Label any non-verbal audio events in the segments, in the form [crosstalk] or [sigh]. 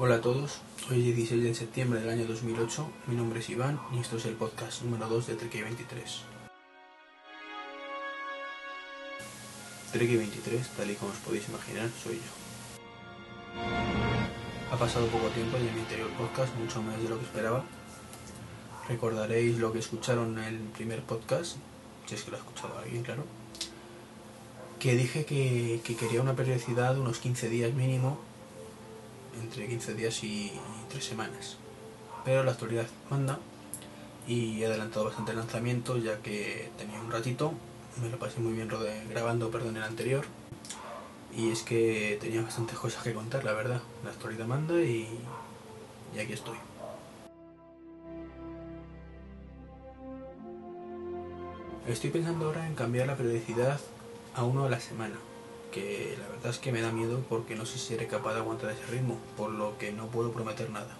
Hola a todos, hoy es 16 de septiembre del año 2008, mi nombre es Iván y esto es el podcast número 2 de Trek 23. Trek 23, tal y como os podéis imaginar, soy yo. Ha pasado poco tiempo y en mi anterior podcast, mucho más de lo que esperaba. Recordaréis lo que escucharon en el primer podcast, si es que lo ha escuchado alguien, claro. Que dije que, que quería una periodicidad de unos 15 días mínimo entre 15 días y 3 semanas. Pero la actualidad manda y he adelantado bastante el lanzamiento ya que tenía un ratito, me lo pasé muy bien grabando perdón, el anterior y es que tenía bastantes cosas que contar, la verdad. La actualidad manda y, y aquí estoy. Estoy pensando ahora en cambiar la periodicidad a uno a la semana que la verdad es que me da miedo porque no sé si seré capaz de aguantar ese ritmo, por lo que no puedo prometer nada.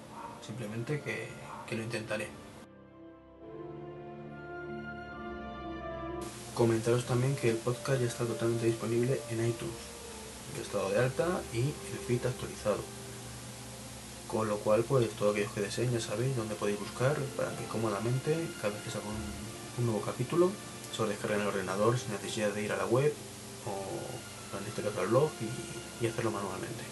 Simplemente que, que lo intentaré. Comentaros también que el podcast ya está totalmente disponible en iTunes, el estado de alta y el feed actualizado. Con lo cual, pues todo aquellos que deseen ya sabéis dónde podéis buscar para que cómodamente, cada vez que un, un nuevo capítulo, se os descargue en el ordenador sin necesidad de ir a la web o en este al blog y, hacerlo manualmente.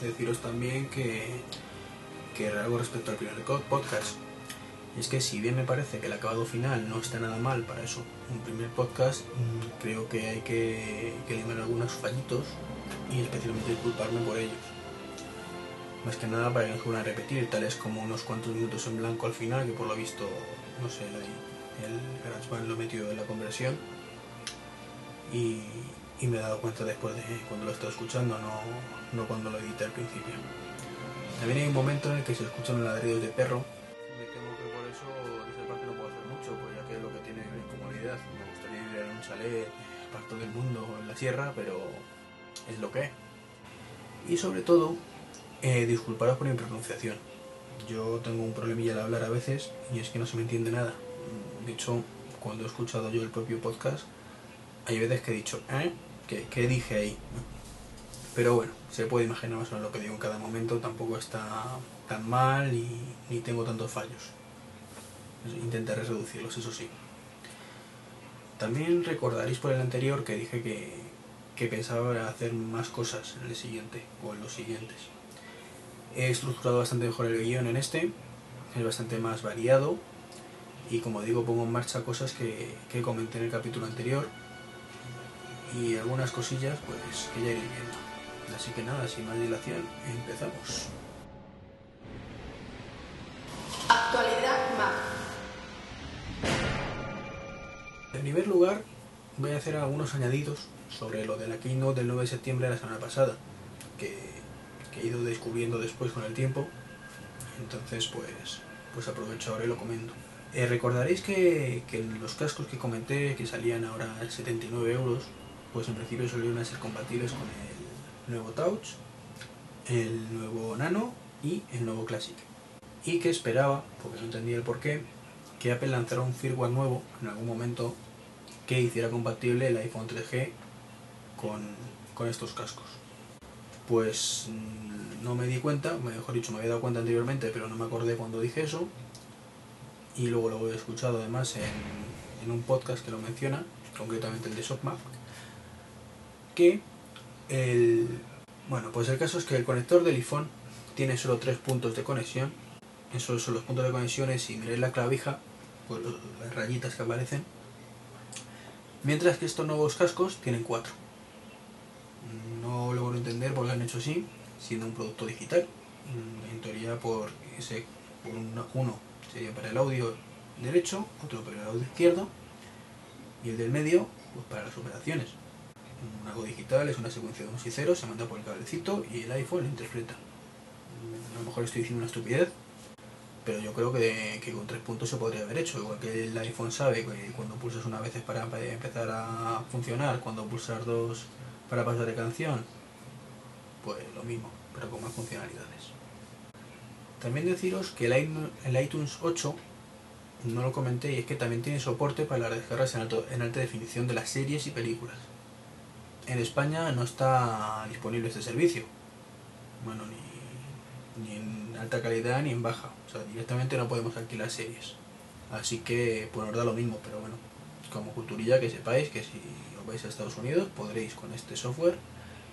Deciros también que, que algo respecto al primer podcast. es que si bien me parece que el acabado final no está nada mal para eso, un primer podcast, mm, creo que hay que, que eliminar algunos fallitos y especialmente disculparme por ellos. Más que nada para que no se a repetir, tales como unos cuantos minutos en blanco al final, que por lo visto, no sé, el GarageBand lo metió en la conversión y, me he dado cuenta después de cuando lo he estado escuchando, no, no cuando lo edité al principio. También hay un momento en el que se escuchan los ladridos de perro. Me temo que por eso de esa parte no puedo hacer mucho, pues ya que es lo que tiene mi comunidad. Me gustaría vivir en un chalet parto del mundo en la sierra, pero es lo que es. Y sobre todo, eh, disculparos por mi pronunciación. Yo tengo un problemilla al hablar a veces y es que no se me entiende nada. De hecho, cuando he escuchado yo el propio podcast, hay veces que he dicho, ¿eh? ¿Qué, dije ahí? Pero bueno, se puede imaginar más o menos lo que digo en cada momento, tampoco está tan mal ni, tengo tantos fallos. Intentaré reducirlos, eso sí. También recordaréis por el anterior que dije que, que pensaba hacer más cosas en el siguiente o en los siguientes. He estructurado bastante mejor el guion en este, es bastante más variado, y como digo pongo en marcha cosas que, que comenté en el capítulo anterior y algunas cosillas pues que ya iré viendo. Así que nada, sin más dilación, empezamos. Actualidad MAP. En primer lugar, voy a hacer algunos añadidos sobre lo de la keynote del 9 de septiembre de la semana pasada, que, que he ido descubriendo después con el tiempo. Entonces, pues, pues aprovecho ahora y lo comento. Eh, recordaréis que, los cascos que comenté, que salían ahora a 79 euros, pues en principio solían ser compatibles con el nuevo Touch, el nuevo Nano y el nuevo Classic. Y que esperaba, porque no entendía el porqué, que Apple lanzara un firmware nuevo en algún momento que hiciera compatible el iPhone 3G con, con estos cascos. Pues mm, no me di cuenta, mejor dicho, me había dado cuenta anteriormente, pero no me acordé cuando dije eso, y luego lo he escuchado además en, un podcast que lo menciona, concretamente el de ShopMap, que el... Bueno, pues el caso es que el conector del iPhone tiene solo tres puntos de conexión. Esos son los puntos de conexión y si miráis la clavija, pues las rayitas que aparecen. Mientras que estos nuevos cascos tienen cuatro. No logro entender por qué han hecho así, siendo un producto digital. En teoría por ese por uno sería para el audio derecho, otro para el audio izquierdo y el del medio pues para las operaciones. Un algo digital es una secuencia de unos y ceros, se manda por el cablecito y el iPhone lo interpreta. A lo mejor estoy diciendo una estupidez, pero yo creo que, que, con tres puntos se podría haber hecho. Igual que el iPhone sabe que cuando pulsas una vez es para, empezar a funcionar, cuando pulsas dos para pasar de canción, pues lo mismo, pero con más funcionalidades. También deciros que el iTunes 8, no lo comenté, y es que también tiene soporte para las descargas en, alta definición de las series y películas. en España no está disponible este servicio. Bueno, ni, en alta calidad ni en baja. O sea, directamente no podemos alquilar series. Así que, pues nos da lo mismo, pero bueno, como culturilla que sepáis que si os vais a Estados Unidos podréis con este software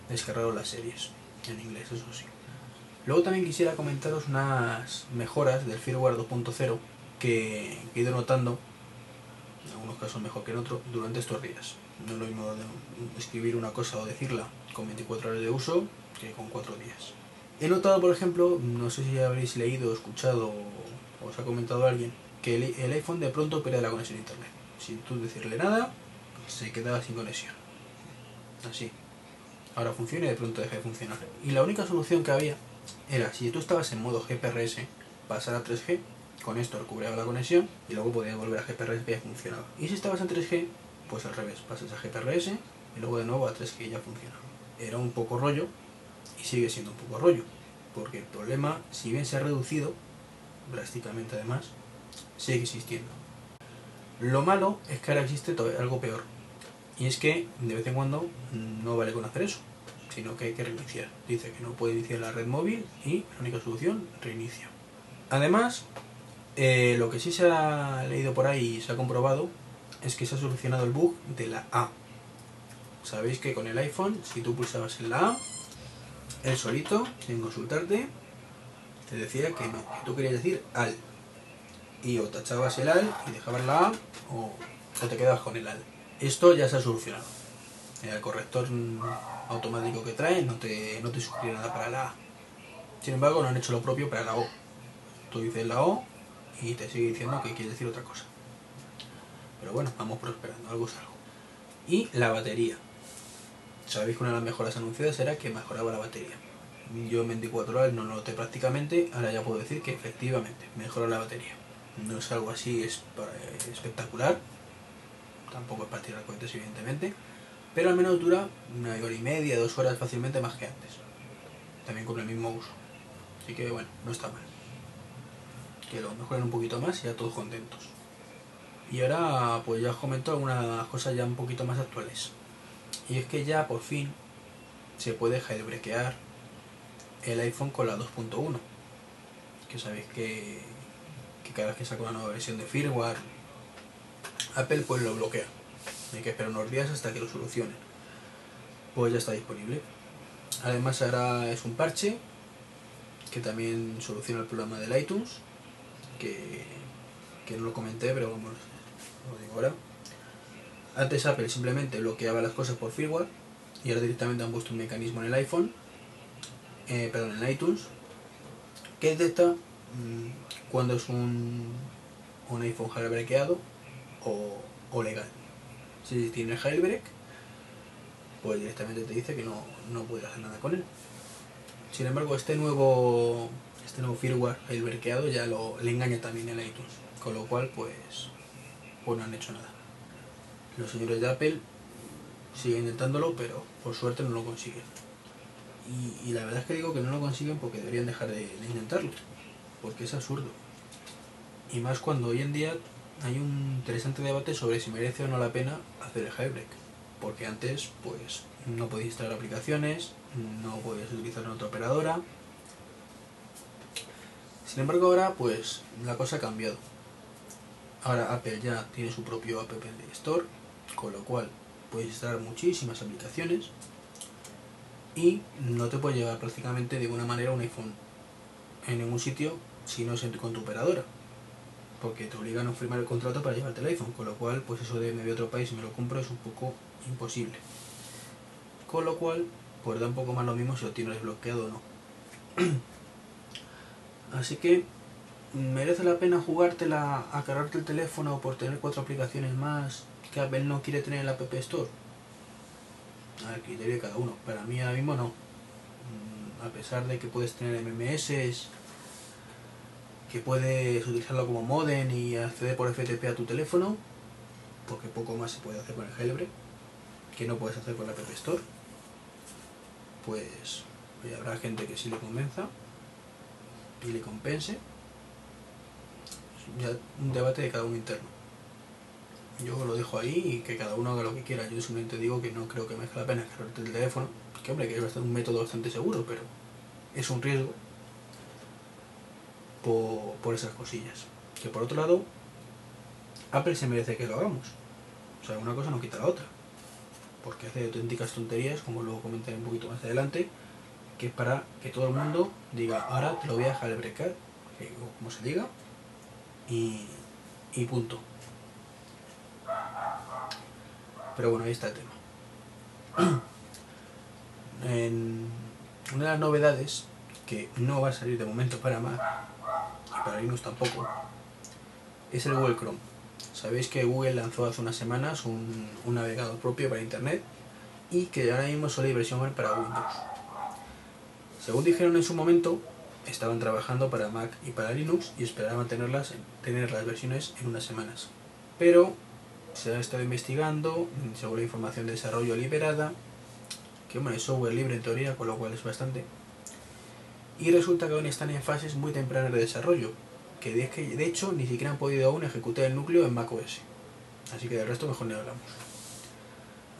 descargaros las series en inglés, eso sí. Luego también quisiera comentaros unas mejoras del firmware 2.0 que he ido notando, en algunos casos mejor que en otros, durante estos días. No es lo mismo escribir una cosa o decirla con 24 horas de uso que con 4 días. He notado, por ejemplo, no sé si habréis leído, escuchado o os ha comentado alguien, que el, iPhone de pronto pierde la conexión a internet. Sin tú decirle nada, se quedaba sin conexión. Así. Ahora funciona y de pronto deja de funcionar. Y la única solución que había era, si tú estabas en modo GPRS, pasar a 3G, con esto recuperaba la conexión y luego podías volver a GPRS y ya funcionaba. Y si estabas en 3G, pues al revés, pasas a GPRS y luego de nuevo a 3G y ya funcionaba. Era un poco rollo y sigue siendo un poco rollo, porque el problema, si bien se ha reducido, drásticamente además, sigue existiendo. Lo malo es que ahora existe algo peor, y es que de vez en cuando no vale con hacer eso, sino que hay que reiniciar. Dice que no puede iniciar la red móvil y la única solución, reinicia. Además, eh, lo que sí se ha leído por ahí y se ha comprobado es que se ha solucionado el bug de la A. Sabéis que con el iPhone, si tú pulsabas en la A, él solito, sin consultarte, te decía que no, que tú querías decir al. Y o tachabas el al y dejabas la A o, o te quedabas con el al. Esto ya se ha solucionado. El corrector automático que trae no te, no te sugiere nada para la A. Sin embargo, no han hecho lo propio para la O. Tú dices la O y te sigue diciendo que quiere decir otra cosa. Pero bueno, vamos prosperando, algo es algo. Y la batería. Sabéis que una de las mejoras anunciadas era que mejoraba la batería. Yo en 24 horas no lo noté prácticamente, ahora ya puedo decir que efectivamente mejora la batería. No es algo así es espectacular, tampoco es para tirar cohetes evidentemente, pero al menos dura una hora y media, dos horas fácilmente más que antes. También con el mismo uso. Así que bueno, no está mal. Que lo mejoren un poquito más y ya todos contentos. Y ahora pues ya os comento algunas cosas ya un poquito más actuales. Y es que ya por fin se puede jailbreakear el iPhone con la 2.1. Que sabéis que, que cada vez que saca una nueva versión de firmware, Apple pues lo bloquea. Hay que esperar unos días hasta que lo solucione. Pues ya está disponible. Además ahora es un parche que también soluciona el problema del iTunes, que, que no lo comenté, pero vamos, lo digo ahora. Antes Apple simplemente bloqueaba las cosas por firmware y ahora directamente han puesto un mecanismo en el iPhone, eh, perdón, en iTunes, que detecta mmm, cuando es un, un iPhone jailbreakado o, o legal si tiene jailbreak, pues directamente te dice que no, no puedes hacer nada con él. Sin embargo, este nuevo, este nuevo firmware jailbreakado ya lo, le engaña también el iTunes, con lo cual pues, pues no han hecho nada. Los señores de Apple siguen intentándolo, pero por suerte no lo consiguen. Y, la verdad es que digo que no lo consiguen porque deberían dejar de, de intentarlo, porque es absurdo. Y más cuando hoy en día hay un interesante debate sobre si merece o no la pena hacer el jailbreak. Porque antes, pues, no podías instalar aplicaciones, no podías utilizar en otra operadora. Sin embargo, ahora, pues, la cosa ha cambiado. Ahora Apple ya tiene su propio App Store, con lo cual puedes instalar muchísimas aplicaciones y no te puede llevar prácticamente de ninguna manera un iPhone en ningún sitio si no es con tu operadora porque te obligan a firmar el contrato para llevarte el iPhone, con lo cual, pues eso de me voy a otro país y me lo compro es un poco imposible. Con lo cual, pues da un poco más lo mismo si lo tienes desbloqueado o no. [clears throat] Así que, ¿merece la pena jugártela a cargarte el teléfono por tener cuatro aplicaciones más que Apple no quiere tener en la App Store? A criterio de cada uno. Para mí ahora mismo no. Mm, a pesar de que puedes tener MMS, que puedes utilizarlo como modem y acceder por FTP a tu teléfono, porque poco más se puede hacer con el jailbreak, que no puedes hacer con la App Store, pues, habrá gente que sí le convenza y le compense. Ya un debate de cada uno interno. yo lo dejo ahí y que cada uno haga lo que quiera. Yo simplemente digo que no creo que merezca la pena cargarte el teléfono, que hombre, que es un método bastante seguro, pero es un riesgo por, por esas cosillas. Que por otro lado, Apple se merece que lo hagamos. O sea, una cosa no quita la otra. Porque hace auténticas tonterías, como luego comentaré un poquito más adelante, que es para que todo el mundo diga, ahora te lo voy a dejar brecar, o como se diga, y, y punto. Pero bueno, ahí está el tema. [clears throat] Una de las novedades, que no va a salir de momento para y para Linux tampoco, es el Google Chrome. Sabéis que Google lanzó hace unas semanas un, navegador propio para Internet y que ahora mismo solo hay versión para Windows. Según dijeron en su momento, estaban trabajando para Mac y para Linux y esperaban tenerlas, tener las versiones en unas semanas. Pero se ha estado investigando según la información de desarrollo liberada, que bueno, es software libre en teoría, con lo cual es bastante. Y resulta que aún están en fases muy tempranas de desarrollo, que de, hecho ni siquiera han podido aún ejecutar el núcleo en macOS. Así que del resto mejor ni hablamos.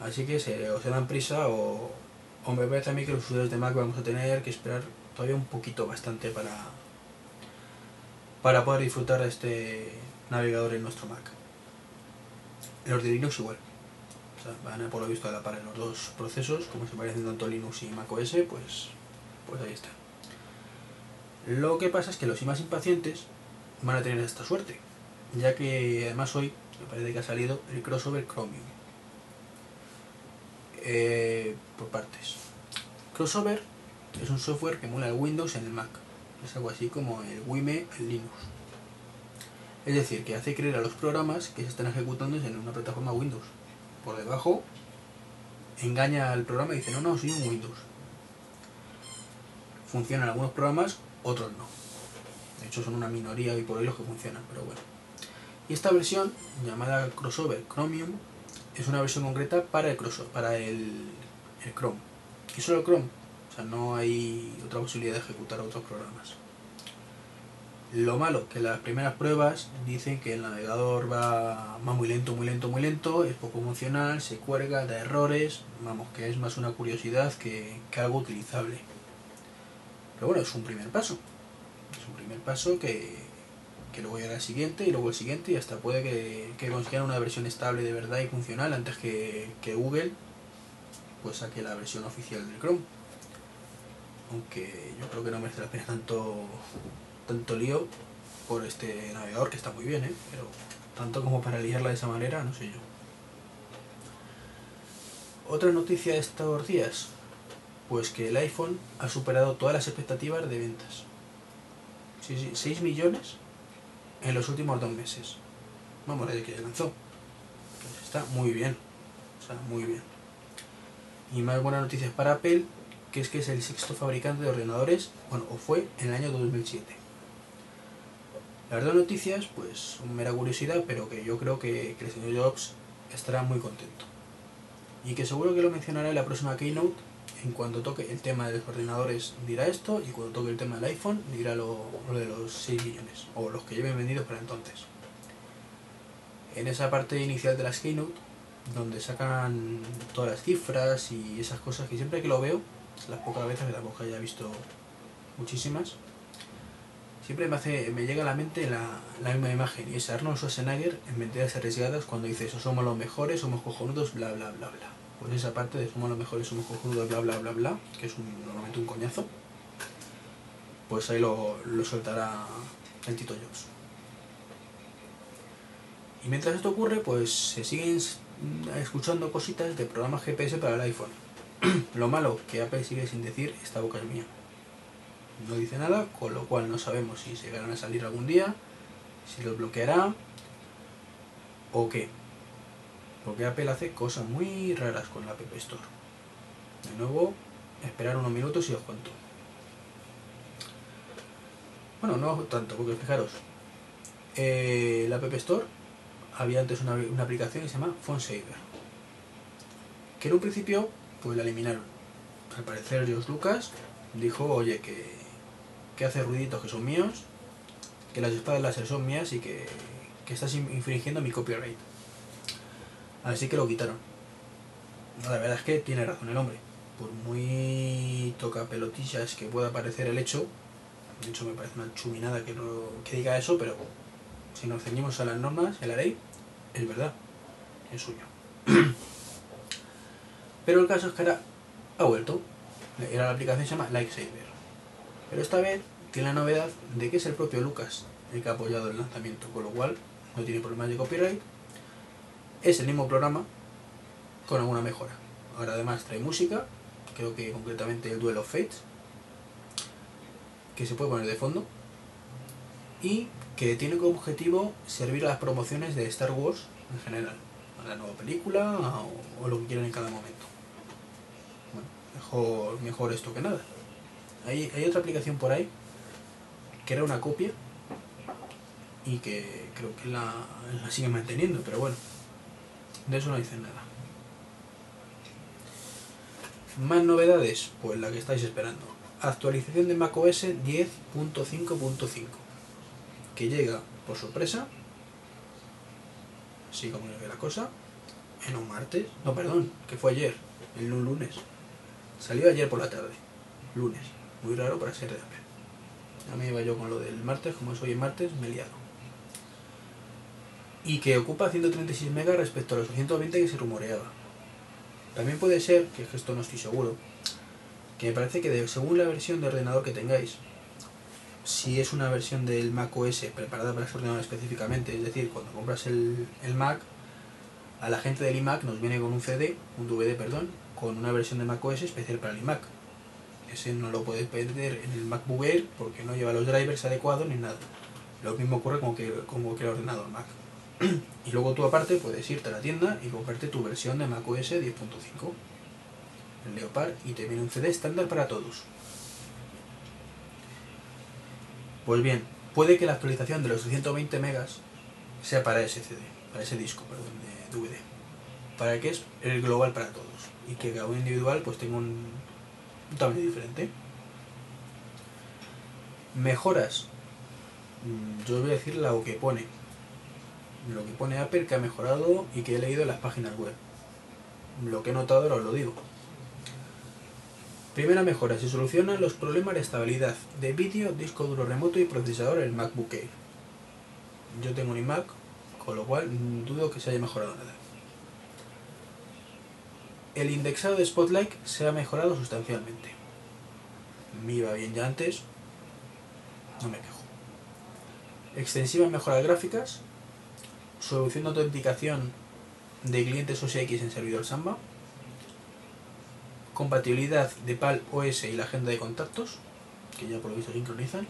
Así que se, o se dan prisa o, o me parece a mí que los usuarios de Mac vamos a tener que esperar todavía un poquito bastante para, para poder disfrutar de este navegador en nuestro Mac. Los de Linux igual. O sea, van a por lo visto a la par en los dos procesos, como se parecen tanto Linux y macOS, pues, pues ahí está. Lo que pasa es que los más impacientes van a tener esta suerte, ya que además hoy me parece que ha salido el crossover Chromium. Eh, por partes. Crossover es un software que emula el Windows en el Mac. Es algo así como el Wime en Linux. Es decir, que hace creer a los programas que se están ejecutando en una plataforma Windows. Por debajo engaña al programa y dice, no, no, soy un Windows. Funcionan algunos programas, otros no. De hecho son una minoría y por hoy los que funcionan, pero bueno. Y esta versión, llamada Crossover Chromium, es una versión concreta para el, para el, Chrome. Y solo Chrome. O sea, no hay otra posibilidad de ejecutar otros programas. Lo malo, que las primeras pruebas dicen que el navegador va, va muy lento, muy lento, muy lento, es poco funcional, se cuelga, da errores, vamos, que es más una curiosidad que algo utilizable. Pero bueno, es un primer paso. Es un primer paso que, que luego llegará el siguiente y luego el siguiente y hasta puede que, que consigan una versión estable de verdad y funcional antes que, que Google pues saque la versión oficial del Chrome. Aunque yo creo que no merece la pena tanto, tanto lío por este navegador que está muy bien, ¿eh? pero tanto como para liarla de esa manera, no sé yo. Otra noticia de estos días, pues que el iPhone ha superado todas las expectativas de ventas. Sí, sí, 6 millones en los últimos dos meses. Vamos, desde que lanzó. Pues está muy bien. O sea, muy bien. Y más buenas noticias para Apple, que es que es el sexto fabricante de ordenadores, bueno, o fue en el año 2007. Las dos noticias, pues, son mera curiosidad, pero que yo creo que, que el señor Jobs estará muy contento. Y que seguro que lo mencionará en la próxima keynote, en cuanto toque el tema de los ordenadores dirá esto, y cuando toque el tema del iPhone dirá lo, de los 6 millones, o los que lleven vendidos para entonces. En esa parte inicial de las keynote, donde sacan todas las cifras y esas cosas que siempre que lo veo, las pocas veces que tampoco haya visto muchísimas, siempre me llega a la mente la, la misma imagen y es Arnold Schwarzenegger en Mentiras Arriesgadas cuando dice eso, somos los mejores, somos cojonudos, bla bla bla bla. Pues esa parte de somos los mejores, somos cojonudos, bla bla bla bla, que es un, normalmente un coñazo, pues ahí lo, lo soltará el Tito Jobs. Y mientras esto ocurre, pues se siguen escuchando cositas de programas GPS para el iPhone. [clears throat] Lo malo, que Apple sigue sin decir, esta boca es mía. No dice nada, con lo cual no sabemos si llegarán a salir algún día, si los bloqueará o qué. Porque Apple hace cosas muy raras con la App Store. De nuevo, esperar unos minutos y os cuento. Bueno, no tanto, porque fijaros, eh, la App Store había antes una, aplicación que se llama PhoneSaver, que en un principio pues la eliminaron. Al parecer George Lucas dijo, oye, que, que hace ruiditos que son míos, que las espadas láser son mías y que, que estás infringiendo mi copyright. Así que lo quitaron. La verdad es que tiene razón el hombre. Por muy toca pelotillas que pueda parecer el hecho, de hecho me parece una chuminada que, no, que diga eso, pero si nos ceñimos a las normas, a la ley, es verdad, es suyo. [clears throat] pero el caso es que ahora ha vuelto. Era la aplicación se llama Lightsaber. Pero esta vez tiene la novedad de que es el propio Lucas el que ha apoyado el lanzamiento, con lo cual no tiene problemas de copyright. Es el mismo programa con alguna mejora. Ahora además trae música, creo que concretamente el Duel of Fates, que se puede poner de fondo, y que tiene como objetivo servir a las promociones de Star Wars en general, a la nueva película o, lo que quieran en cada momento. Bueno, mejor, mejor esto que nada. Hay, hay otra aplicación por ahí que era una copia y que creo que la, la sigue manteniendo, pero bueno, de eso no dicen nada. Más novedades, pues la que estáis esperando. Actualización de macOS 10.5.5, que llega por sorpresa, así como ve la cosa, en un martes, no, perdón, que fue ayer, en un lunes. Salió ayer por la tarde, lunes, muy raro para ser de Apple. A mí iba yo con lo del martes, como es hoy martes, me he liado y que ocupa 136 megas respecto a los 220 que se rumoreaba. También puede ser, que es que esto no estoy seguro, que me parece que según la versión de ordenador que tengáis, si es una versión del Mac OS preparada para ese ordenador específicamente, es decir, cuando compras el, el Mac, a la gente del iMac nos viene con un CD, un DVD, perdón, con una versión de Mac OS especial para el iMac. Ese no lo puedes perder en el MacBook Air porque no lleva los drivers adecuados ni nada. Lo mismo ocurre con, que, con cualquier ordenador Mac. [clears throat] y luego tú aparte puedes irte a la tienda y comprarte tu versión de macOS 10.5, el Leopard, y te viene un CD estándar para todos. Pues bien, puede que la actualización de los 120 megas sea para ese CD, para ese disco, perdón, de DVD. Para que es el global para todos. Y que cada uno individual pues tenga un, un tamaño diferente. Mejoras. Mm, yo os voy a decir lo que pone lo que pone Apple que ha mejorado y que he leído en las páginas web. Lo que he notado ahora os lo digo. Primera mejora, se solucionan los problemas de estabilidad de vídeo, disco duro remoto y procesador en el MacBook Air. Yo tengo un iMac, con lo cual dudo que se haya mejorado nada. El indexado de Spotlight se ha mejorado sustancialmente. Me iba bien ya antes, no me quejo. Extensivas mejoras gráficas, solución de autenticación de clientes OS X en servidor Samba, compatibilidad de PAL OS y la agenda de contactos, que ya por lo visto sincronizan,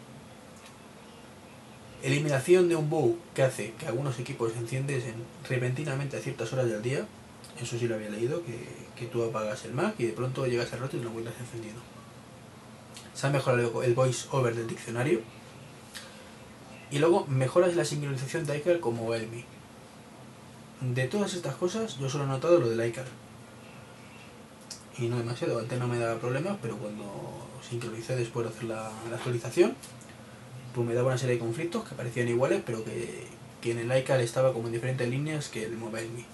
eliminación de un bug que hace que algunos equipos se encienden repentinamente a ciertas horas del día, eso sí lo había leído, que, tú apagas el Mac y de pronto llegas al rato y lo encuentras encendido. Se ha mejorado el voice over del diccionario. Y luego mejoras la sincronización de iCal como Elmi. De todas estas cosas, yo solo he notado lo del iCar. Y no demasiado, antes no me daba problemas, pero cuando sincronicé después de hacer la, actualización, pues me daba una serie de conflictos que parecían iguales, pero que, en el iCar estaba como en diferentes líneas que el MobileMe.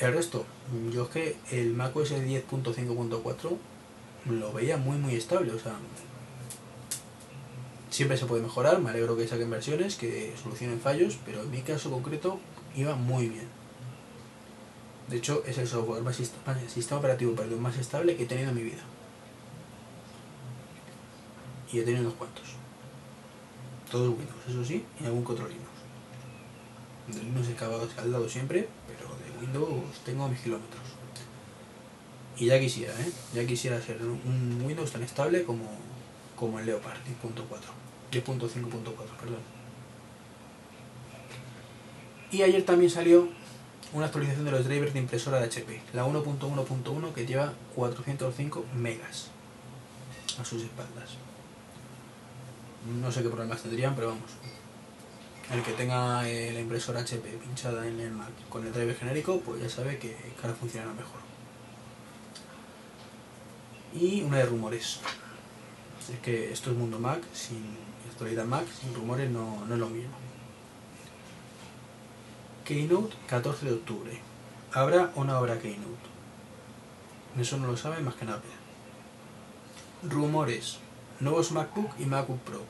El resto, yo es que el macOS 10.5.4 lo veía muy muy estable, o sea, Siempre se puede mejorar, me alegro que saquen versiones que solucionen fallos, pero en mi caso concreto iba muy bien. De hecho, es el software más, el sistema operativo perdón, más estable que he tenido en mi vida. Y he tenido unos cuantos. Todos Windows, eso sí, y algún otro Linux. De Linux he escaldado siempre, pero de Windows tengo mis kilómetros. Y ya quisiera, ¿eh? Ya quisiera ser un Windows tan estable como, como el Leopard 10.4. 10.5.4, perdón. Y ayer también salió una actualización de los drivers de impresora de HP, la 1.1.1 que lleva 405 megas a sus espaldas. No sé qué problemas tendrían, pero vamos. El que tenga eh, la impresora HP pinchada en el Mac con el driver genérico, pues ya sabe que ahora funcionará mejor. Y una de rumores. Es que esto es mundo Mac sin actualidad Mac, sin rumores no, no es lo mismo. Keynote 14 de octubre. ¿Habrá o no habrá Keynote? Eso no lo sabe más que Apple. Rumores. Nuevos MacBook y MacBook Pro.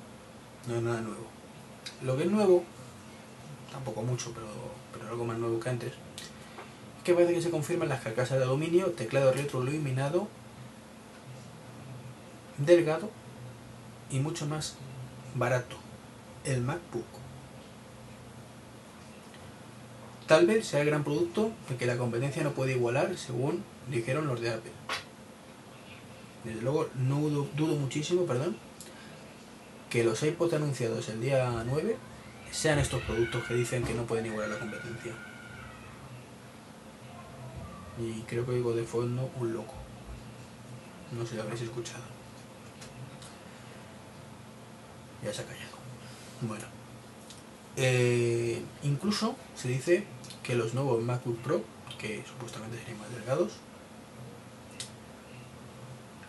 No es nada nuevo. Lo que es nuevo, tampoco mucho, pero, pero algo más nuevo que antes, es que parece que se confirman las carcasas de aluminio, teclado retroiluminado, delgado y mucho más barato. El MacBook. Tal vez sea el gran producto que la competencia no puede igualar según dijeron los de Apple. Desde luego, no dudo, muchísimo, perdón, que los iPods anunciados el día 9 sean estos productos que dicen que no pueden igualar la competencia. Y creo que oigo de fondo un loco. No sé si lo habréis escuchado. Ya se ha callado. Bueno. Eh, incluso se dice que los nuevos MacBook Pro, que supuestamente serían más delgados.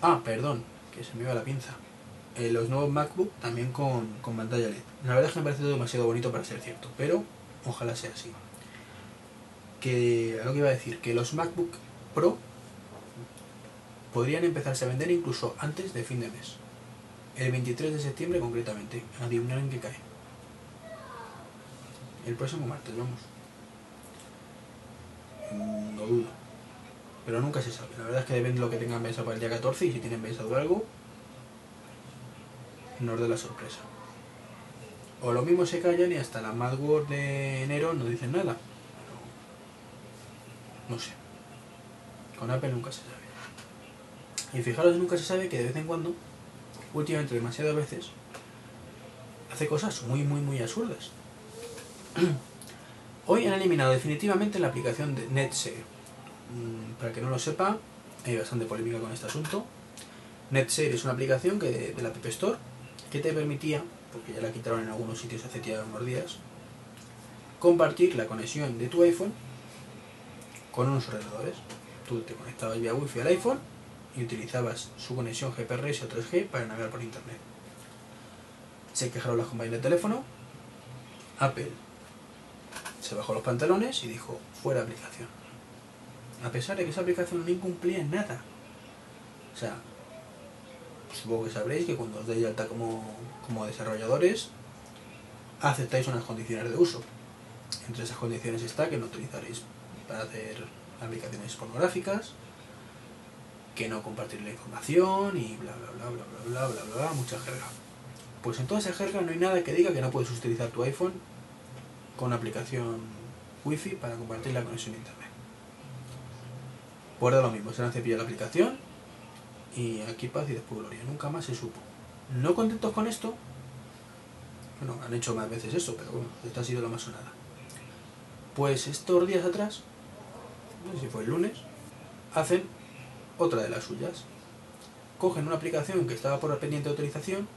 Ah, perdón, que se me iba la pinza. Eh, los nuevos MacBook también con, con pantalla LED. La verdad es que me parece demasiado bonito para ser cierto, pero ojalá sea así. Que algo que iba a decir, que los MacBook Pro podrían empezarse a vender incluso antes de fin de mes. El 23 de septiembre concretamente. Adivinar en qué cae. El próximo martes, vamos. Mm, No dudo. Pero nunca se sabe. La verdad es que depende de lo que tengan pensado para el día 14 y si tienen pensado algo, nos da la sorpresa. O lo mismo se callan y hasta la Mad de enero no dicen nada. No sé. Con Apple nunca se sabe. Y fijaros, nunca se sabe que de vez en cuando, últimamente demasiadas veces, hace cosas muy, muy, muy absurdas. [clears throat] Hoy han eliminado definitivamente la aplicación de NetShare. Mm, Para que no lo sepa, hay bastante polémica con este asunto. NetShare es una aplicación que de, de la App Store que te permitía, porque ya la quitaron en algunos sitios hace ya unos días, compartir la conexión de tu iPhone con unos ordenadores. Tú te conectabas vía Wi-Fi al iPhone y utilizabas su conexión GPRS o 3G para navegar por Internet. Se quejaron las compañías de teléfono, Apple se bajó los pantalones y dijo, fuera aplicación. A pesar de que esa aplicación no incumplía en nada. O sea, supongo que sabréis que cuando os deis de alta como, como desarrolladores, aceptáis unas condiciones de uso. Entre esas condiciones está que no utilizaréis para hacer aplicaciones pornográficas, que no compartir la información y bla bla bla bla bla bla bla bla, bla mucha jerga. Pues en toda esa jerga no hay nada que diga que no puedes utilizar tu iPhone con aplicación wifi para compartir la conexión a internet. Pues da lo mismo, se han cepillado la aplicación y aquí paz y después gloria. Nunca más se supo. No contentos con esto, bueno, han hecho más veces eso, pero bueno, esta ha sido la más sonada. Pues estos días atrás, no sé si fue el lunes, hacen otra de las suyas. Cogen una aplicación que estaba por pendiente de autorización,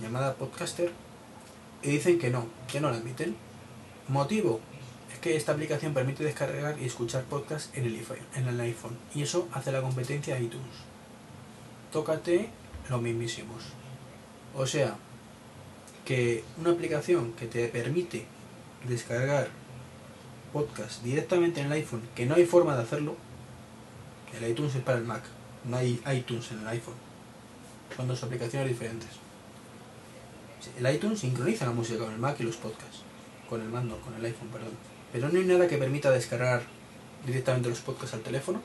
llamada Podcaster, y dicen que no, que no la admiten. Motivo, es que esta aplicación permite descargar y escuchar podcast en el iPhone, en el iPhone y eso hace la competencia a iTunes. Tócate lo mismísimos. O sea, que una aplicación que te permite descargar podcast directamente en el iPhone, que no hay forma de hacerlo, el iTunes es para el Mac, no hay iTunes en el iPhone. Son dos aplicaciones diferentes. El iTunes sincroniza la música con el Mac y los podcasts. Con el mando, con el iPhone, perdón. Pero no hay nada que permita descargar directamente los podcasts al teléfono,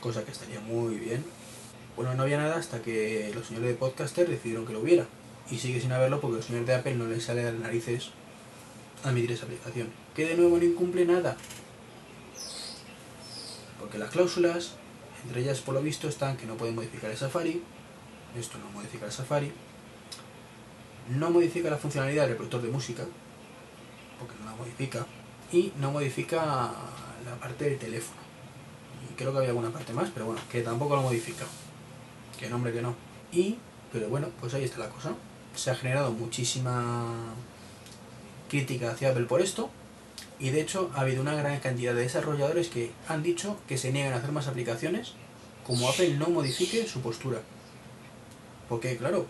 cosa que estaría muy bien. Bueno, no había nada hasta que los señores de Podcaster decidieron que lo hubiera. Y sigue sin haberlo porque los señores de Apple no les sale de las narices admitir esa aplicación. Que de nuevo no incumple nada. Porque las cláusulas, entre ellas por lo visto, están que no pueden modificar el Safari. Esto no modifica el Safari. No modifica la funcionalidad del reproductor de música. Porque no la modifica. Y no modifica la parte del teléfono. Y creo que había alguna parte más, pero bueno, que tampoco lo modifica. Que nombre que no. Y, pero bueno, pues ahí está la cosa. Se ha generado muchísima crítica hacia Apple por esto. Y de hecho ha habido una gran cantidad de desarrolladores que han dicho que se niegan a hacer más aplicaciones como Apple no modifique su postura. Porque claro,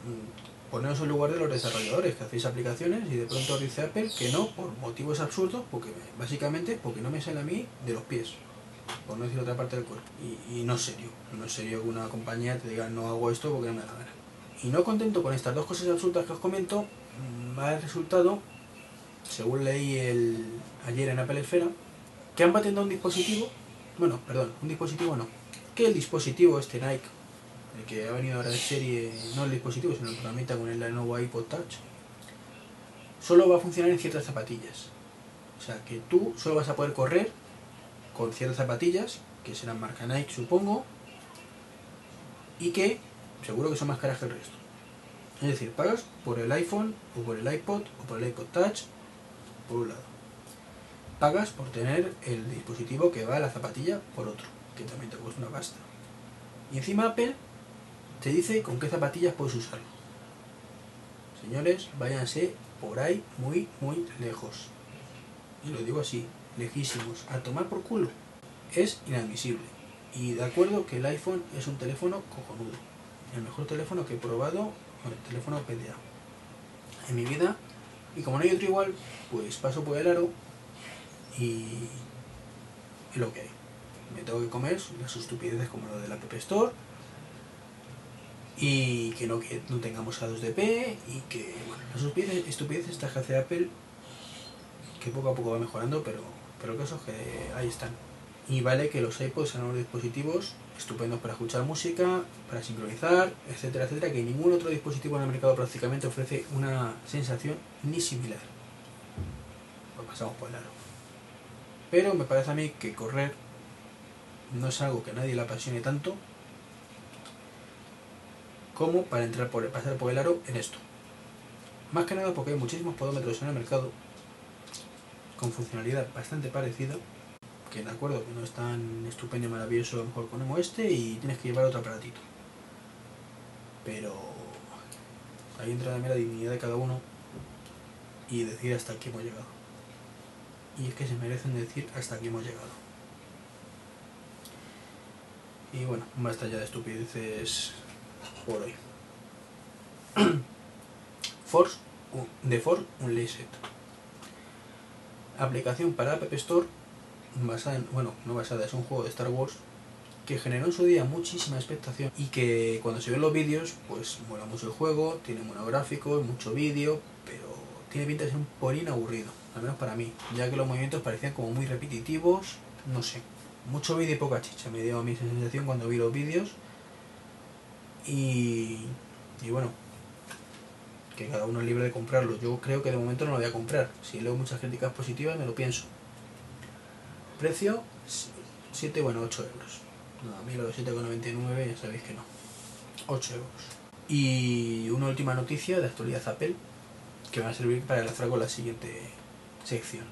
poneros en lugar de los desarrolladores que hacéis aplicaciones y de pronto dice Apple que no, por motivos absurdos, porque básicamente porque no me sale a mí de los pies, por no decir otra parte del cuerpo. Y, y no es serio, no es serio que una compañía te diga no hago esto porque no me da la gana. Y no contento con estas dos cosas absurdas que os comento, mm, ha resultado, según leí el, ayer en Apple Esfera, que han patentado un dispositivo, bueno, perdón, un dispositivo no, que el dispositivo este Nike, el que ha venido ahora de serie, no el dispositivo, sino el programita con el nuevo iPod Touch, solo va a funcionar en ciertas zapatillas. O sea, que tú solo vas a poder correr con ciertas zapatillas, que serán marca Nike supongo, y que seguro que son más caras que el resto. Es decir, pagas por el iPhone, o por el iPod, o por el iPod Touch, por un lado. Pagas por tener el dispositivo que va a la zapatilla por otro, que también te cuesta una pasta. Y encima Apple te dice con qué zapatillas puedes usarlo. Señores, váyanse por ahí muy, muy lejos. Y lo digo así, lejísimos. A tomar por culo. Es inadmisible. Y de acuerdo que el iPhone es un teléfono cojonudo. El mejor teléfono que he probado con el teléfono PDA. En mi vida. Y como no hay otro igual, pues paso por el aro y, lo que hay. Me tengo que comer las estupideces como lo del App Store y que no, que no tengamos A2DP y que, bueno, las estupideces, estupideces que hace Apple que poco a poco va mejorando, pero, pero el caso es que ahí están. Y vale que los iPods sean unos dispositivos estupendos para escuchar música, para sincronizar, etcétera, etcétera, que ningún otro dispositivo en el mercado prácticamente ofrece una sensación ni similar. Lo pasamos por el aro. Pero me parece a mí que correr no es algo que a nadie le apasione tanto como para entrar por, pasar por el aro en esto. Más que nada porque hay muchísimos podómetros en el mercado con funcionalidad bastante parecida, que de acuerdo que no es tan estupendo y maravilloso a lo mejor como este y tienes que llevar otro aparatito. Pero ahí entra también la dignidad de cada uno y decir hasta aquí hemos llegado. Y es que se merecen decir hasta aquí hemos llegado. Y bueno, basta ya de estupideces por hoy. [clears throat] Force de Force Unleashed. Aplicación para App Store basada en, bueno, no basada, es un juego de Star Wars que generó en su día muchísima expectación y que cuando se ven los vídeos, pues mola mucho el juego, tiene buenos gráficos, mucho vídeo, pero tiene pinta de ser un porín aburrido, al menos para mí, ya que los movimientos parecían como muy repetitivos, no sé, mucho vídeo y poca chicha, me dio a mi sensación cuando vi los vídeos y, y bueno, que cada uno es libre de comprarlo. Yo creo que de momento no lo voy a comprar. Si leo muchas críticas positivas me lo pienso. Precio 7, bueno, 8 euros. No, a mí lo de 7,99 ya sabéis que no. 8 euros. Y una última noticia de actualidad Apple que va a servir para enlazar con la siguiente sección.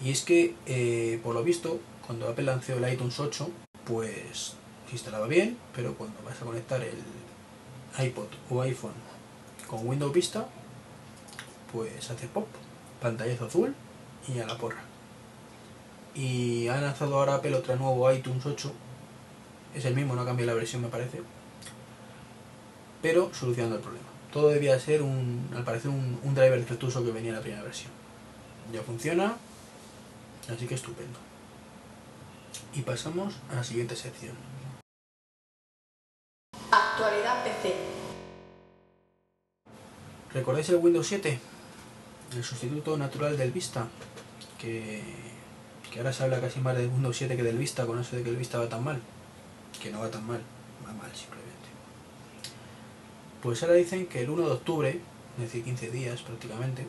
Y es que, eh, por lo visto, cuando Apple lanzó el iTunes 8, pues se instalaba bien, pero cuando vas a conectar el iPod o iPhone con Windows Vista, pues hace pop, pantallazo azul y a la porra. Y ha lanzado ahora Apple otro nuevo iTunes 8, es el mismo, no ha cambiado la versión me parece, pero solucionando el problema. Todo debía ser un, al parecer un, un driver defectuoso que venía en la primera versión. Ya funciona, así que estupendo. Y pasamos a la siguiente sección. Actualidad PC. ¿Recordáis el Windows 7? El sustituto natural del Vista. Que, que ahora se habla casi más del Windows 7 que del Vista, con eso de que el Vista va tan mal. Que no va tan mal, va mal simplemente. Pues ahora dicen que el 1 de octubre, es decir, 15 días prácticamente,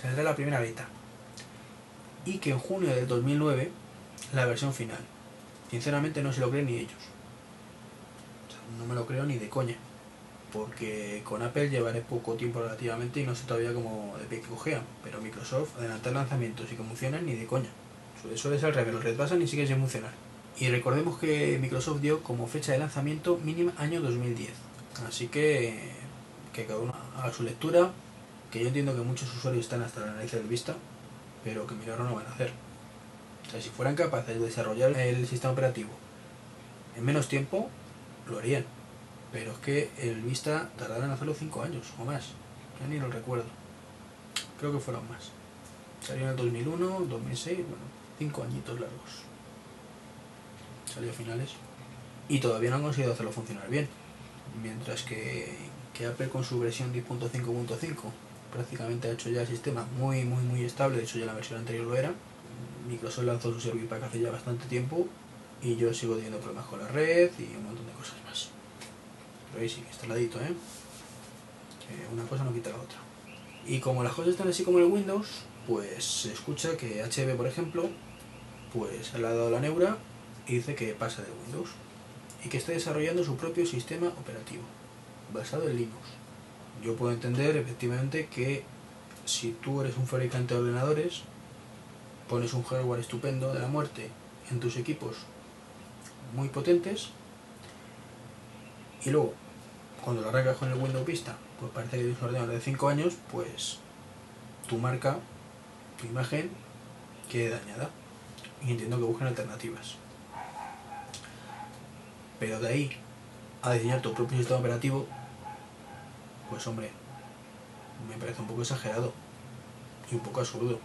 saldrá la primera beta. Y que en junio del 2009 la versión final. Sinceramente no se lo creen ni ellos. O sea, no me lo creo ni de coña. Porque con Apple llevaré poco tiempo relativamente y no sé todavía cómo de pie que cojean. Pero Microsoft adelantar lanzamientos y que funcionan ni de coña. Suele ser al revés, los retrasan y siguen sin funcionar. Y recordemos que Microsoft dio como fecha de lanzamiento mínima año 2010. Así que que cada uno haga su lectura. Que yo entiendo que muchos usuarios están hasta la nariz del vista, pero que milagro no van a hacer. O sea, si fueran capaces de desarrollar el sistema operativo en menos tiempo, lo harían. Pero es que el Vista tardaron en hacerlo 5 años o más. Ya ni lo recuerdo. Creo que fueron más. Salió en el 2001, 2006, bueno, 5 añitos largos. Salió a finales. Y todavía no han conseguido hacerlo funcionar bien. Mientras que, que Apple con su versión 10.5.5 prácticamente ha hecho ya el sistema muy, muy, muy estable. De hecho, ya la versión anterior lo era. Microsoft lanzó su Service Pack hace ya bastante tiempo y yo sigo teniendo problemas con la red y un montón de cosas más. Pero ahí sí, instaladito, ¿eh? Que una cosa no quita la otra. Y como las cosas están así como en el Windows, pues se escucha que HB, por ejemplo, pues le ha dado la neura y dice que pasa de Windows y que está desarrollando su propio sistema operativo basado en Linux. Yo puedo entender efectivamente que si tú eres un fabricante de ordenadores, pones un hardware estupendo de la muerte en tus equipos muy potentes y luego cuando lo arrancas con el Windows Vista pues parece que tienes un ordenador de 5 años pues tu marca tu imagen quede dañada y entiendo que busquen alternativas pero de ahí a diseñar tu propio sistema operativo pues hombre me parece un poco exagerado y un poco absurdo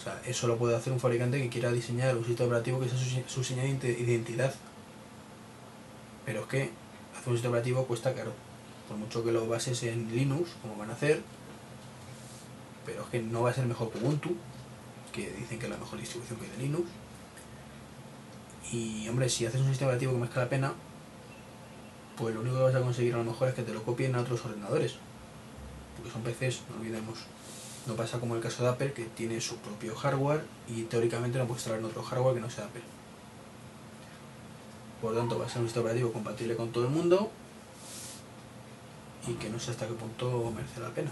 o sea, eso lo puede hacer un fabricante que quiera diseñar un sistema operativo que sea su, su señal de identidad. Pero es que hacer un sistema operativo cuesta caro. Por mucho que lo bases en Linux, como van a hacer, pero es que no va a ser mejor que Ubuntu, que dicen que es la mejor distribución que hay de Linux. Y hombre, si haces un sistema operativo que merezca la pena, pues lo único que vas a conseguir a lo mejor es que te lo copien a otros ordenadores. Porque son PCs, no olvidemos. No pasa como el caso de Apple, que tiene su propio hardware y teóricamente no puede instalar en otro hardware que no sea Apple. Por lo tanto, va a ser un sistema operativo compatible con todo el mundo y que no sé hasta qué punto merece la pena.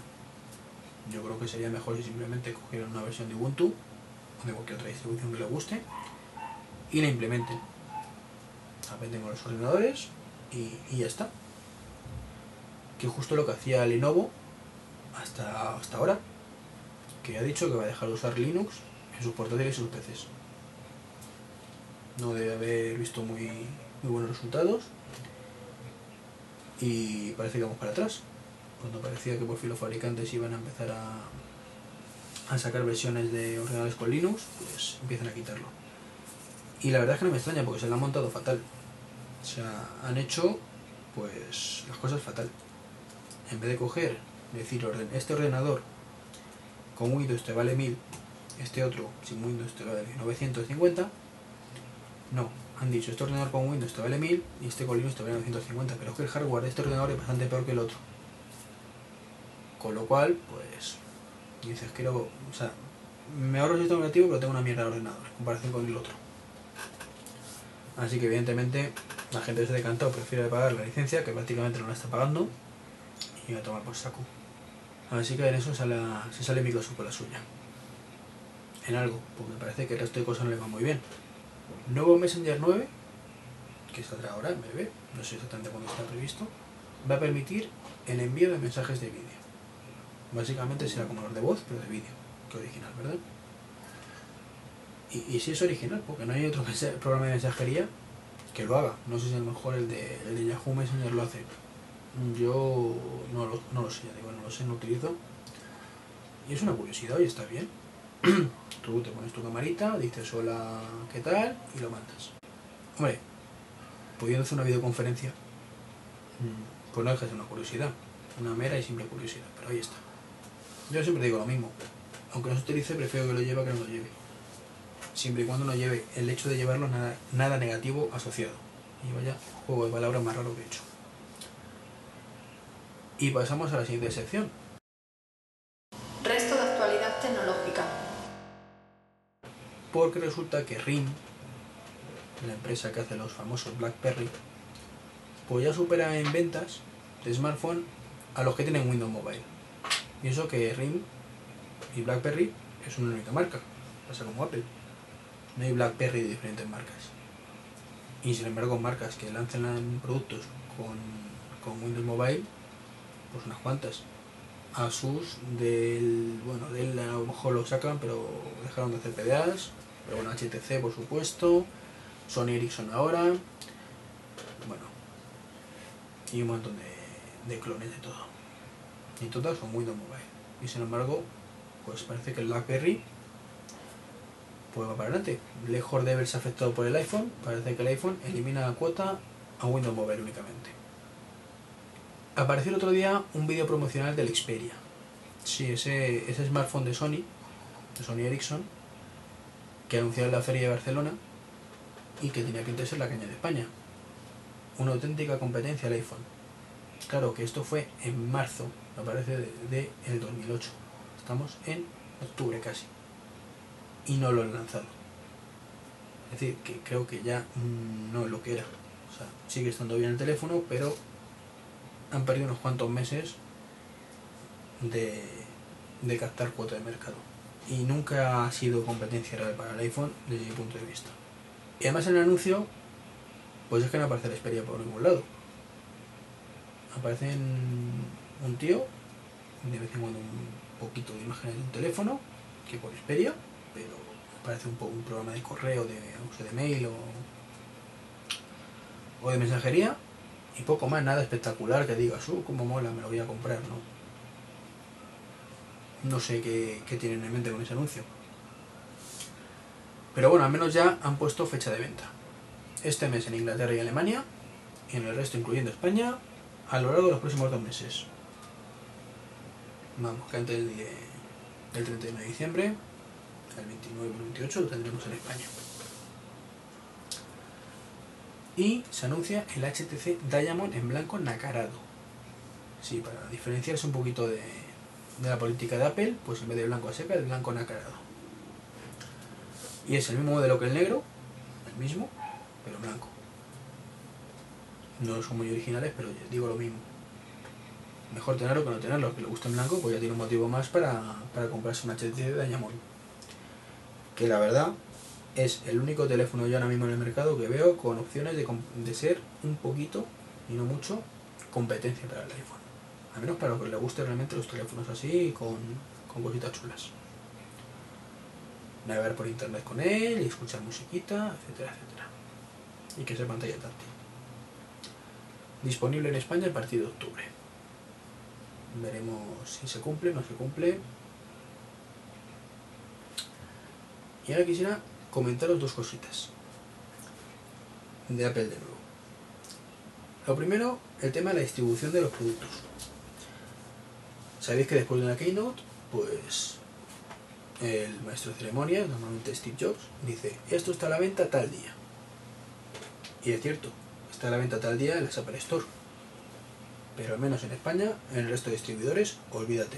Yo creo que sería mejor si simplemente cogieran una versión de Ubuntu o de cualquier otra distribución que le guste y la implementen. Aprenden con los ordenadores y, ya está. Que justo lo que hacía Lenovo hasta, hasta ahora que ha dicho que va a dejar de usar Linux en sus portátiles y sus PCs. No debe haber visto muy, muy buenos resultados y parece que vamos para atrás. Cuando parecía que por fin los fabricantes iban a empezar a, a sacar versiones de ordenadores con Linux, pues empiezan a quitarlo. Y la verdad es que no me extraña porque se lo han montado fatal. O sea, han hecho pues las cosas fatal. En vez de coger, decir, orden, este ordenador con Windows te vale 1000, este otro sin Windows te vale 950. No, han dicho, este ordenador con Windows te vale 1000 y este con Linux te vale 950, pero es que el hardware de este ordenador es bastante peor que el otro. Con lo cual, pues, dices, quiero, o sea, me ahorro el sistema operativo, pero tengo una mierda de ordenador en comparación con el otro. Así que evidentemente la gente se decantado, prefiere pagar la licencia, que prácticamente no la está pagando, y a tomar por saco. Así que en eso sale, se sale Microsoft con la suya. En algo, porque me parece que el resto de cosas no le va muy bien. Nuevo Messenger 9, que saldrá ahora en breve, no sé exactamente cuándo está previsto, va a permitir el envío de mensajes de vídeo. Básicamente será como los de voz, pero de vídeo, que original, ¿verdad? Y, y si es original, porque no hay otro [laughs] programa de mensajería que lo haga. No sé si a lo mejor el de, el de Yahoo Messenger lo hace, yo no lo, no lo sé, digo, no lo sé, no utilizo. Y es una curiosidad y está bien. [clears throat] Tú te pones tu camarita, dices hola, ¿qué tal? y lo mandas. Hombre, pudiendo hacer una videoconferencia, mm, pues no deja de ser una curiosidad. Una mera y simple curiosidad, pero ahí está. Yo siempre digo lo mismo. Aunque no se utilice, prefiero que lo lleve que no lo lleve. Siempre y cuando no lleve el hecho de llevarlo nada, nada negativo asociado. Y vaya juego de palabras más raro que he hecho. Y pasamos a la siguiente sección. Resto de actualidad tecnológica. Porque resulta que RIM, la empresa que hace los famosos BlackBerry, pues ya supera en ventas de smartphone a los que tienen Windows Mobile. Y eso que RIM y BlackBerry es una única marca, pasa como Apple. No hay BlackBerry de diferentes marcas. Y sin embargo, marcas que lancen productos con, con Windows Mobile pues unas cuantas. Asus, del, bueno, de él a lo mejor lo sacan, pero dejaron de hacer PDAs, pero bueno, HTC por supuesto, Sony Ericsson ahora, bueno, y un montón de, de clones de todo. Y todas son Windows Mobile. Y sin embargo, pues parece que el BlackBerry pues va para adelante. Lejos de verse afectado por el iPhone, parece que el iPhone elimina la cuota a Windows Mobile únicamente. Apareció el otro día un vídeo promocional del Xperia. Sí, ese, ese smartphone de Sony, de Sony Ericsson, que anunció en la feria de Barcelona y que tenía de ser la caña de España. Una auténtica competencia al iPhone. Claro que esto fue en marzo, me parece, de, el 2008. Estamos en octubre casi. Y no lo han lanzado. Es decir, que creo que ya mm, no es lo que era. O sea, sigue estando bien el teléfono, pero han perdido unos cuantos meses de, captar cuota de mercado. Y nunca ha sido competencia real para el iPhone desde mi punto de vista. Y además en el anuncio, pues es que no aparece la Xperia por ningún lado. Aparece un tío, de vez en cuando un poquito de imágenes de un teléfono, que por Xperia, pero parece un, poco un programa de correo, de uso de mail o, o de mensajería, y poco más, nada espectacular que digas, uh, como mola, me lo voy a comprar, ¿no? No sé qué, qué tienen en mente con ese anuncio. Pero bueno, al menos ya han puesto fecha de venta. Este mes en Inglaterra y Alemania, y en el resto, incluyendo España, a lo largo de los próximos dos meses. Vamos, que antes del, del 31 de diciembre, el 29 y el 28, lo tendremos en España. Y se anuncia el HTC Diamond en blanco nacarado. Sí, para diferenciarse un poquito de, de la política de Apple, pues en vez de blanco a seca, el blanco nacarado. Y es el mismo modelo que el negro, el mismo, pero blanco. No son muy originales, pero digo lo mismo. Mejor tenerlo que no tenerlo. Que le guste en blanco, pues ya tiene un motivo más para, para comprarse un HTC de Diamond. Que la verdad es el único teléfono yo ahora mismo en el mercado que veo con opciones de, de ser un poquito, y no mucho, competencia para el iPhone. Al menos para lo que le guste realmente los teléfonos así con, con cositas chulas. Navegar por internet con él y escuchar musiquita, etcétera, etcétera. Y que sea pantalla táctil. Disponible en España a partir de octubre. Veremos si se cumple no se cumple. Y ahora quisiera comentaros dos cositas de Apple de nuevo. Lo primero, el tema de la distribución de los productos. Sabéis que después de una keynote, pues el maestro de ceremonias, normalmente Steve Jobs, dice, esto está a la venta tal día. Y es cierto, está a la venta tal día en la Apple Store. Pero al menos en España, en el resto de distribuidores, olvídate.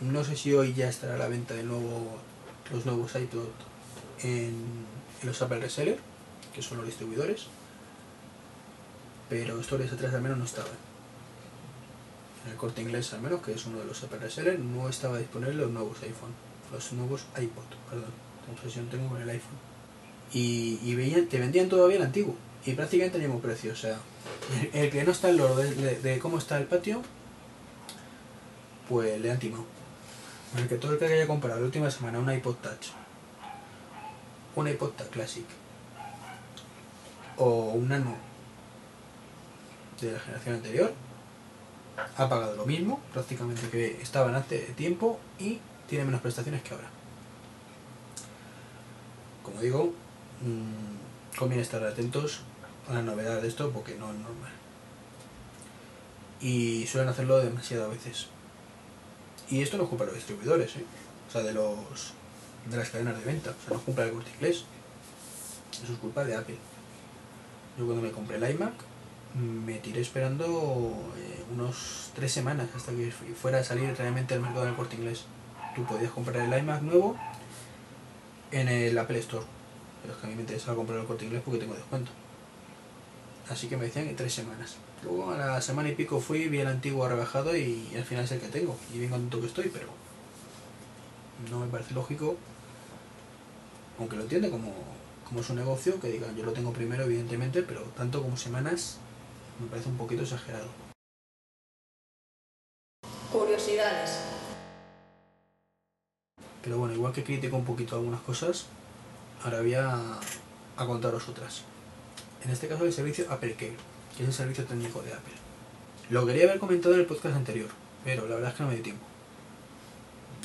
No sé si hoy ya estará a la venta de nuevo los nuevos iPod en, en los Apple Reseller, que son los distribuidores. Pero historias atrás al menos no estaban. En el corte inglés al menos, que es uno de los Apple Reseller, no estaba disponible los nuevos iPhone. Los nuevos iPod, perdón. Tengo con el iPhone. Y, y veían, te vendían todavía el antiguo. Y prácticamente el mismo precio. O sea, el, que no está en loro de, cómo está el patio, pues le han timado. Que todo el que haya comprado la última semana un iPod Touch, un iPod Touch Classic o un Nano de la generación anterior, ha pagado lo mismo, prácticamente que estaban hace tiempo y tiene menos prestaciones que ahora. Como digo, mmm, conviene estar atentos a la novedad de esto porque no es normal. Y suelen hacerlo demasiado a veces. Y esto no es culpa de los distribuidores, ¿eh? o sea, de los de las cadenas de venta, o sea, no es culpa corte inglés. Eso es culpa de Apple. Yo cuando me compré el iMac me tiré esperando eh, unos tres semanas hasta que fuera a salir realmente al mercado del corte inglés. Tú podías comprar el iMac nuevo en el Apple Store, pero es que a mí me interesaba comprar el corte inglés porque tengo descuento. Así que me decían que tres semanas. Luego a la semana y pico fui, vi el antiguo rebajado y, al final es el que tengo. Y bien contento que estoy, pero no me parece lógico, aunque lo entiende como, como es un negocio, que digan yo lo tengo primero, evidentemente, pero tanto como semanas me parece un poquito exagerado. Curiosidades. Pero bueno, igual que critico un poquito algunas cosas, ahora voy a, a contaros otras. En este caso el servicio Apple Care. que es el servicio técnico de Apple. Lo quería haber comentado en el podcast anterior, pero la verdad es que no me dio tiempo.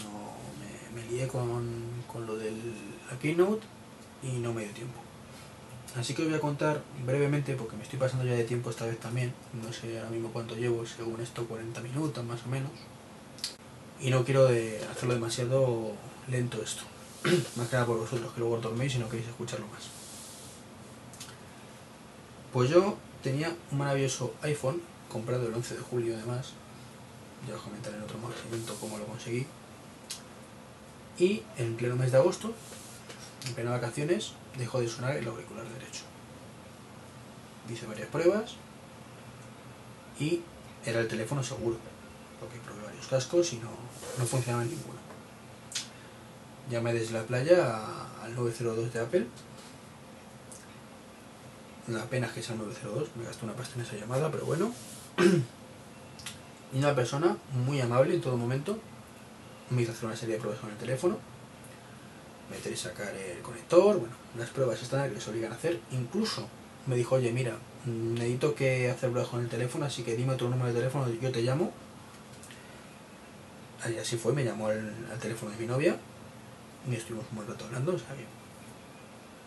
No, me, me lié con, con lo de la Keynote y no me dio tiempo. Así que os voy a contar brevemente, porque me estoy pasando ya de tiempo esta vez también, no sé ahora mismo cuánto llevo, según esto 40 minutos más o menos, y no quiero hacerlo demasiado lento esto, [clears throat] más que nada por vosotros que luego dorméis y no queréis escucharlo más. Pues yo tenía un maravilloso iPhone, comprado el 11 de julio además, ya os comentaré en otro momento cómo lo conseguí, y en pleno mes de agosto, en plena vacaciones, dejó de sonar el auricular derecho. Hice varias pruebas y era el teléfono seguro, porque probé varios cascos y no, no funcionaba ninguno. Llamé desde la playa al 902 de Apple. La pena es que sea el 902, me gasté una pasta en esa llamada, pero bueno. Y una persona muy amable en todo momento me hizo hacer una serie de pruebas con el teléfono meter y sacar el conector, bueno, las pruebas estándar que les obligan a hacer. Incluso me dijo, oye, mira, necesito que hacer pruebas con el teléfono, así que dime otro número de teléfono, yo te llamo. Y así fue, me llamó al, teléfono de mi novia y estuvimos un buen rato hablando, o sea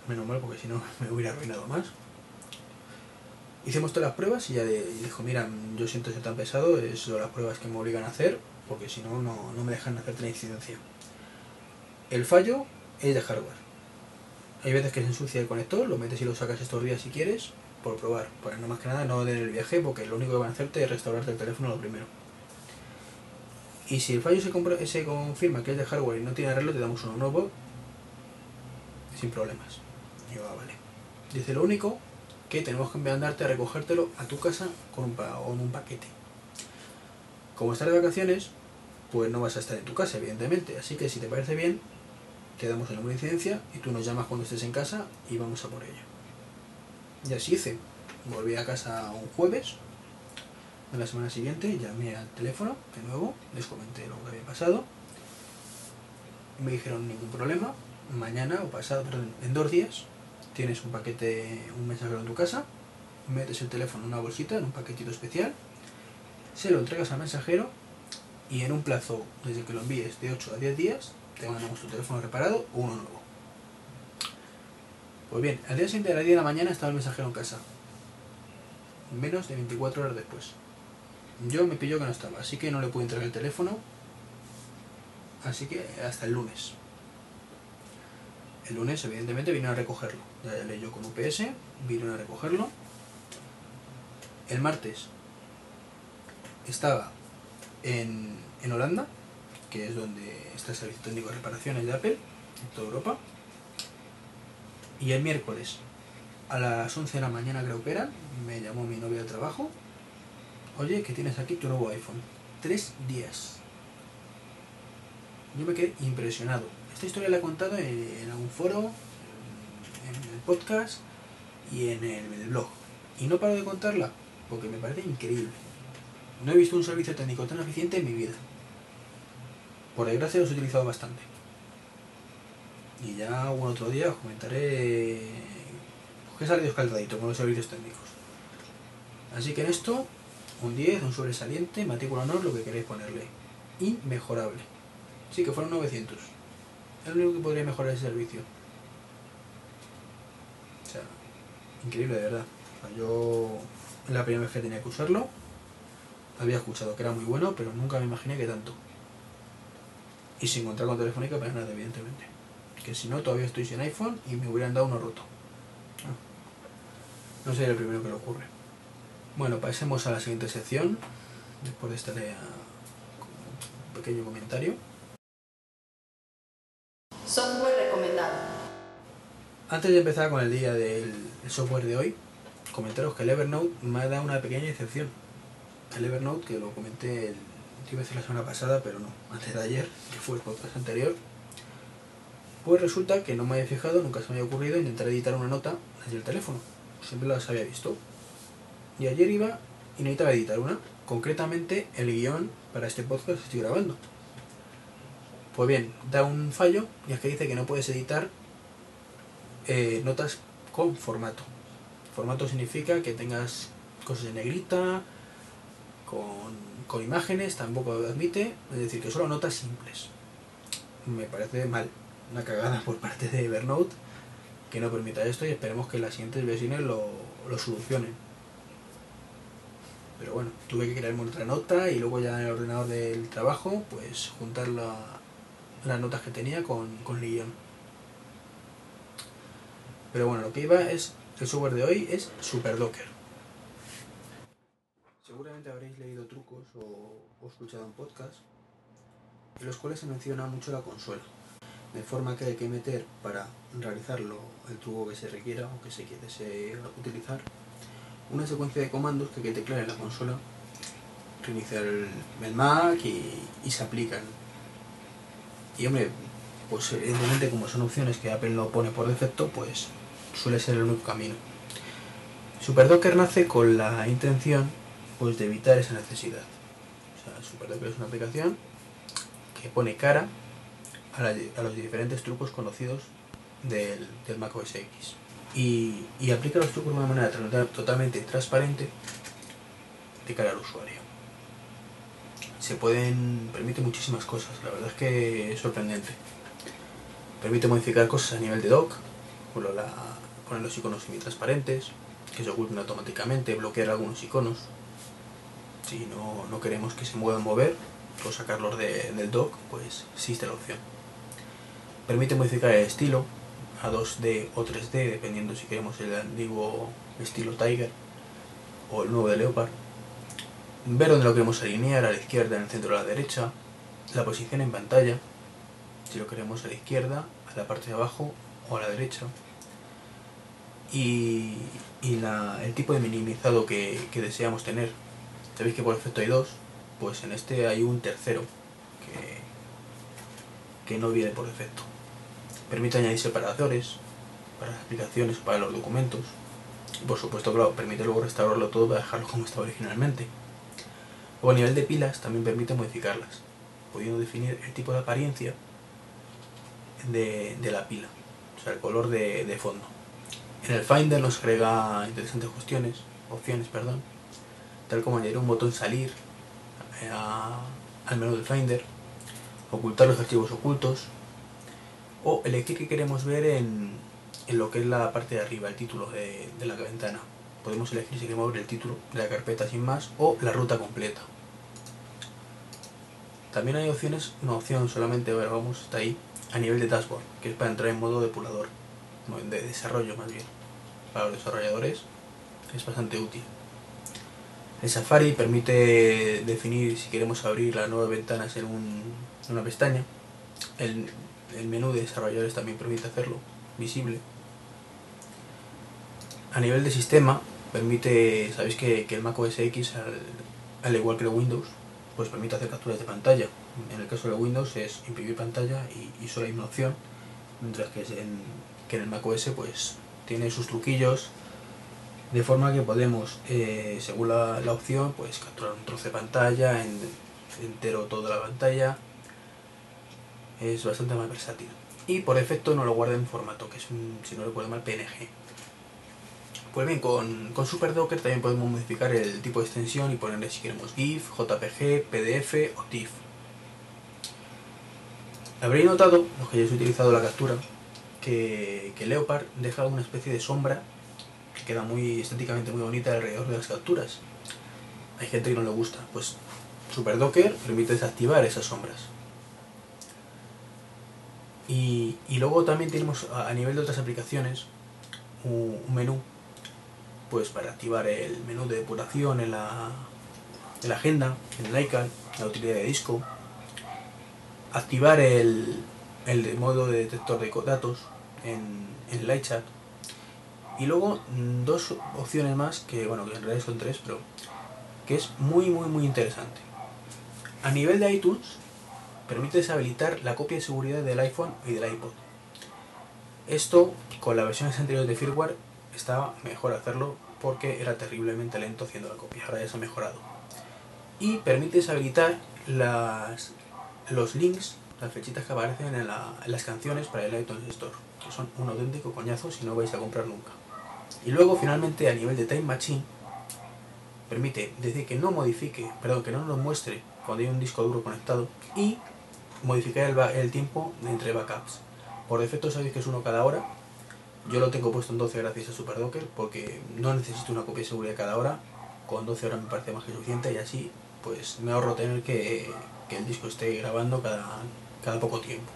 menos mal porque si no [laughs] me hubiera arruinado más. Hicimos todas las pruebas y ya dijo, mira, yo siento ser tan pesado, es las pruebas que me obligan a hacer, porque si no, no, no me dejan hacerte la incidencia. El fallo es de hardware. Hay veces que se ensucia el conector, lo metes y lo sacas estos días si quieres, por probar. Pues no más que nada no den el viaje, porque lo único que van a hacerte es restaurarte el teléfono lo primero. Y si el fallo se, se confirma que es de hardware y no tiene arreglo, te damos uno nuevo sin problemas. Y yo, ah, vale. Dice lo único que tenemos que mandarte a recogértelo a tu casa con un, con un paquete. Como estás de vacaciones, pues no vas a estar en tu casa, evidentemente. Así que si te parece bien, te damos el número de incidencia y tú nos llamas cuando estés en casa y vamos a por ello. Y así hice. Volví a casa un jueves de la semana siguiente, llamé al teléfono de nuevo, les comenté lo que había pasado. Me dijeron ningún problema, mañana o pasado, perdón, en dos días tienes un paquete, un mensajero en tu casa, metes el teléfono en una bolsita, en un paquetito especial, se lo entregas al mensajero y en un plazo, desde que lo envíes, de 8 a 10 días, te mandamos tu teléfono reparado o uno nuevo. Pues bien, al día siguiente, a las 10 de la mañana, estaba el mensajero en casa. Menos de 24 horas después. Yo me pilló que no estaba, así que no le pude entregar el teléfono. Así que hasta el lunes. El lunes, evidentemente, vinieron a recogerlo. Ya llamé yo con UPS, vinieron a recogerlo. El martes estaba en, en Holanda, que es donde está el servicio técnico de reparaciones de Apple, en toda Europa. Y el miércoles, a las 11 de la mañana creo que era, me llamó mi novia de trabajo. Oye, que tienes aquí tu nuevo iPhone. Tres días. Yo me quedé impresionado. Esta historia la he contado en, algún foro, en el podcast y en el, blog. Y no paro de contarla porque me parece increíble. No he visto un servicio técnico tan eficiente en mi vida. Por desgracia los he utilizado bastante. Y ya algún otro día os comentaré que he salido escaldadito con los servicios técnicos. Así que en esto, un 10, un sobresaliente, matrícula honor, lo que queréis ponerle. Inmejorable. Sí, que fueron 900. Es lo único que podría mejorar ese servicio. O sea, increíble de verdad. Yo la primera vez que tenía que usarlo, había escuchado que era muy bueno, pero nunca me imaginé que tanto. Y sin contar con Telefónica para nada, evidentemente. Que si no, todavía estoy sin iPhone y me hubieran dado uno roto. Ah. No sería el primero que le ocurre. Bueno, pasemos a la siguiente sección. Después de lea un pequeño comentario. Software recomendado. Antes de empezar con el día del el software de hoy, comentaros que el Evernote me ha dado una pequeña excepción. El Evernote, que lo comenté el, iba a decir la semana pasada, pero no, antes de ayer, que fue el podcast anterior, pues resulta que no me había fijado, nunca se me había ocurrido intentar editar una nota desde el teléfono. Siempre las había visto. Y ayer iba y necesitaba editar una, concretamente el guion para este podcast que estoy grabando. Pues bien, da un fallo y es que dice que no puedes editar eh, notas con formato. Formato significa que tengas cosas en negrita, con, imágenes, tampoco lo admite, es decir, que solo notas simples. Me parece mal, una cagada por parte de Evernote que no permita esto y esperemos que las siguientes versiones lo, lo solucionen. Pero bueno, tuve que crearme otra nota y luego ya en el ordenador del trabajo, pues juntar la- las notas que tenía con, con. Pero bueno, lo que iba es, el software de hoy es SuperDocker. Seguramente habréis leído trucos o, o escuchado un podcast en los cuales se menciona mucho la consola, de forma que hay que meter para realizarlo el truco que se requiera o que se quiere utilizar una secuencia de comandos que hay que teclear en la consola, reiniciar el, el Mac y, y se aplican. Y hombre, pues evidentemente como son opciones que Apple lo pone por defecto, pues suele ser el único camino. SuperDocker nace con la intención pues de evitar esa necesidad. O sea, SuperDocker es una aplicación que pone cara a, los diferentes trucos conocidos del, del Mac OS X. Y, y aplica los trucos de una manera totalmente transparente de cara al usuario. Se pueden, permite muchísimas cosas, la verdad es que es sorprendente. Permite modificar cosas a nivel de dock, por la- poner los iconos semi-transparentes, que se oculten automáticamente, bloquear algunos iconos. Si no, no queremos que se muevan mover o sacarlos de- del dock, pues existe la opción. Permite modificar el estilo a 2D o 3D, dependiendo si queremos el antiguo estilo Tiger o el nuevo de Leopard. Ver dónde lo queremos alinear, a la izquierda, en el centro a la derecha. La posición en pantalla, si lo queremos a la izquierda, a la parte de abajo o a la derecha. Y, el tipo de minimizado que, deseamos tener. Sabéis que por defecto hay dos, pues en este hay un tercero que, que no viene por defecto. Permite añadir separadores para las aplicaciones o para los documentos. Y por supuesto, claro, permite luego restaurarlo todo para dejarlo como estaba originalmente. O a nivel de pilas también permite modificarlas, pudiendo definir el tipo de apariencia de, de la pila, o sea, el color de, de fondo. En el Finder nos agrega interesantes cuestiones, opciones, perdón, tal como añadir un botón salir a- al menú del Finder, ocultar los archivos ocultos, o elegir que queremos ver en, en lo que es la parte de arriba, el título de, de la ventana. Podemos elegir si queremos ver el título de la carpeta sin más o la ruta completa. También hay opciones, una opción solamente, ahora vamos hasta ahí, a nivel de dashboard, que es para entrar en modo depurador, de desarrollo más bien. Para los desarrolladores es bastante útil. El Safari permite definir si queremos abrir las nuevas ventanas en, un- en una pestaña. El menú de desarrolladores también permite hacerlo visible. A nivel de sistema, permite, sabéis que, que el Mac OS X, al, al igual que el Windows, pues permite hacer capturas de pantalla. En el caso de Windows es imprimir pantalla y, solo hay una opción, mientras que, en, que en el Mac OS pues tiene sus truquillos, de forma que podemos, eh, según la, la opción, pues capturar un trozo de pantalla, en, entero toda la pantalla. Es bastante más versátil. Y por defecto no lo guarda en formato, que es un, si no recuerdo mal, PNG. Pues bien, con, con SuperDocker también podemos modificar el tipo de extensión y ponerle si queremos GIF, JPG, PDF o TIFF. Habréis notado, los que hayáis utilizado la captura, que, que Leopard deja una especie de sombra que queda muy estéticamente muy bonita alrededor de las capturas. Hay gente que no le gusta, pues SuperDocker permite desactivar esas sombras. Y, y luego también tenemos a, nivel de otras aplicaciones un menú pues para activar el menú de depuración en la, en la agenda, en el iCal, la utilidad de disco, activar el, el modo de detector de datos en, en el iChat. Y luego mm, dos opciones más que bueno que en realidad son tres pero que es muy muy muy interesante. A nivel de iTunes permite deshabilitar la copia de seguridad del iPhone y del iPod. Esto con las versiones anteriores de firmware estaba mejor hacerlo porque era terriblemente lento haciendo la copia ahora ya se ha mejorado y permite deshabilitar las los links, las flechitas que aparecen en, la- en las canciones para el iTunes Store, que son un auténtico coñazo si no vais a comprar nunca. Y luego finalmente a nivel de Time Machine permite decir que no modifique, perdón, que no nos muestre cuando hay un disco duro conectado y modificar el, el tiempo entre backups. Por defecto sabéis que es uno cada hora. Yo lo tengo puesto en 12 gracias a SuperDocker porque no necesito una copia de seguridad cada hora. Con 12 horas me parece más que suficiente y así pues me ahorro tener que, que el disco esté grabando cada, cada poco tiempo.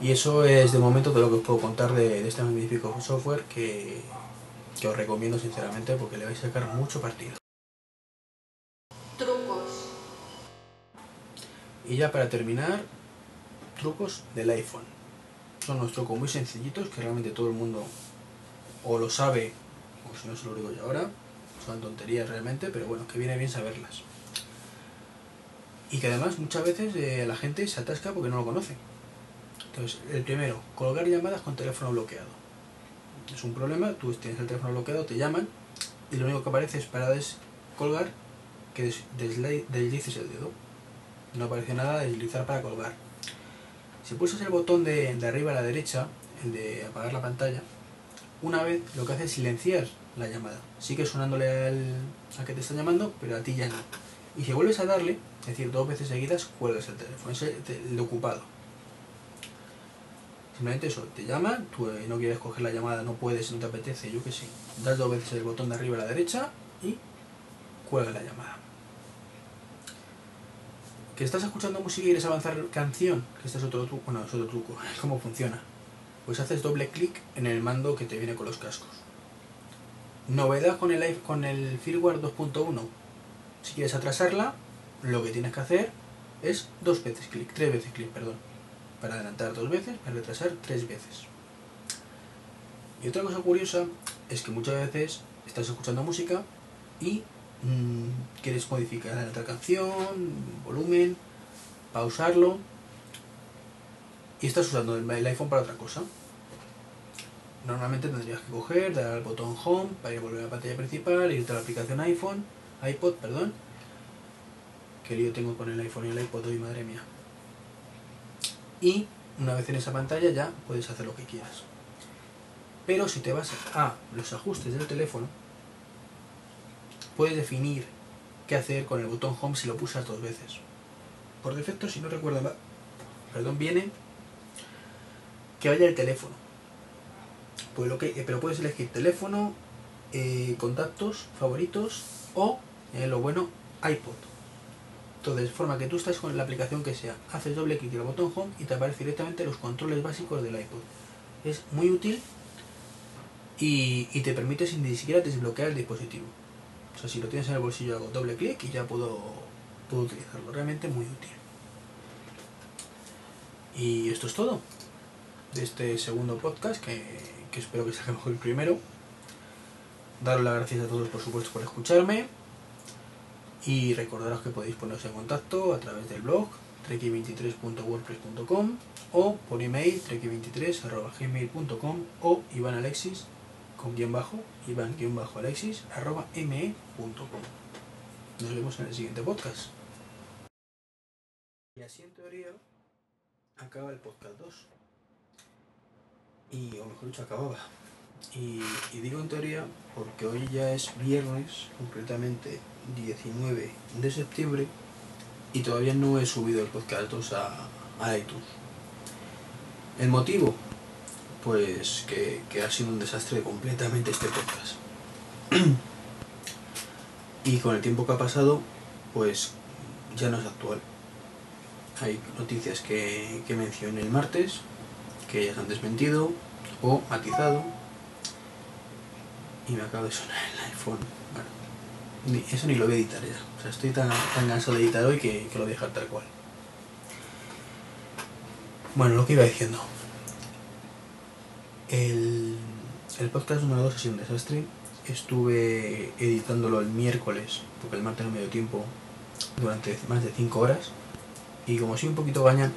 Y eso es de momento de lo que os puedo contar de, de este magnífico software que, que os recomiendo sinceramente porque le vais a sacar mucho partido. Trucos. Y ya para terminar, trucos del iPhone. Son unos trucos muy sencillitos que realmente todo el mundo o lo sabe, o si no se lo digo yo ahora, son tonterías realmente, pero bueno, que viene bien saberlas. Y que además muchas veces eh, la gente se atasca porque no lo conoce. Entonces, el primero, colgar llamadas con teléfono bloqueado. Es un problema, tú tienes el teléfono bloqueado, te llaman y lo único que aparece es para descolgar que des- desli- deslices el dedo. No aparece nada de deslizar para colgar. Si pulsas el botón de, de arriba a la derecha, el de apagar la pantalla, una vez lo que hace es silenciar la llamada. Sigue sonándole al, al que te está llamando, pero a ti ya no. Y si vuelves a darle, es decir, dos veces seguidas, cuelgas el teléfono. Es el, ocupado. Simplemente eso, te llaman, tú eh, no quieres coger la llamada, no puedes, no te apetece, yo que sé. Das dos veces el botón de arriba a la derecha y cuelga la llamada. Que estás escuchando música y quieres avanzar canción, que este es otro truco, bueno, es otro truco, [laughs] ¿cómo funciona? Pues haces doble clic en el mando que te viene con los cascos. Novedad con el, con el firmware 2.1. Si quieres atrasarla, lo que tienes que hacer es dos veces clic, tres veces clic, perdón. Para adelantar dos veces, para retrasar tres veces. Y otra cosa curiosa es que muchas veces estás escuchando música y quieres modificar la otra canción, volumen, pausarlo y estás usando el, el iPhone para otra cosa. Normalmente tendrías que coger, dar al botón Home para ir a volver a la pantalla principal, irte a la aplicación iPhone, iPod, perdón. Que lío tengo con el iPhone y el iPod hoy, madre mía. Y una vez en esa pantalla ya puedes hacer lo que quieras. Pero si te vas a los ajustes del teléfono, puedes definir qué hacer con el botón Home si lo pulsas dos veces. Por defecto, si no recuerdo perdón, viene que vaya el teléfono. Pues lo que, eh, pero puedes elegir teléfono, eh, contactos, favoritos o, eh, lo bueno, iPod. Entonces, forma que tú estás con la aplicación que sea, haces doble clic en el botón Home y te aparece directamente los controles básicos del iPod. Es muy útil y, y te permite sin ni siquiera desbloquear el dispositivo. O sea, si lo tienes en el bolsillo hago doble clic y ya puedo, puedo utilizarlo. Realmente muy útil. Y esto es todo de este segundo podcast que, que espero que salga [laughs] mejor el primero. Daros las gracias a todos por supuesto por escucharme y recordaros que podéis poneros en contacto a través del blog treki23.wordpress.com o por email treki23.gmail.com o Iván Con guion bajo Iván guion bajo Alexis arroba me.com Nos vemos en el siguiente podcast. Y así en teoría acaba el podcast 2 y o mejor dicho acababa. Y, y digo en teoría porque hoy ya es viernes concretamente 19 de septiembre y todavía no he subido el podcast 2 a, a iTunes. El motivo pues que, que ha sido un desastre completamente este podcast. [clears throat] Y con el tiempo que ha pasado pues ya no es actual. Hay noticias que, que mencioné el martes que se han desmentido o matizado. Y me acaba de sonar el iPhone. Bueno, ni- eso ni lo voy a editar ya. O sea estoy tan, tan cansado de editar hoy que, que lo voy a dejar tal cual. Bueno lo que iba diciendo el, el podcast número 2 ha sido un desastre estuve editándolo el miércoles porque el martes no me dio tiempo durante más de 5 horas y como soy un poquito gañán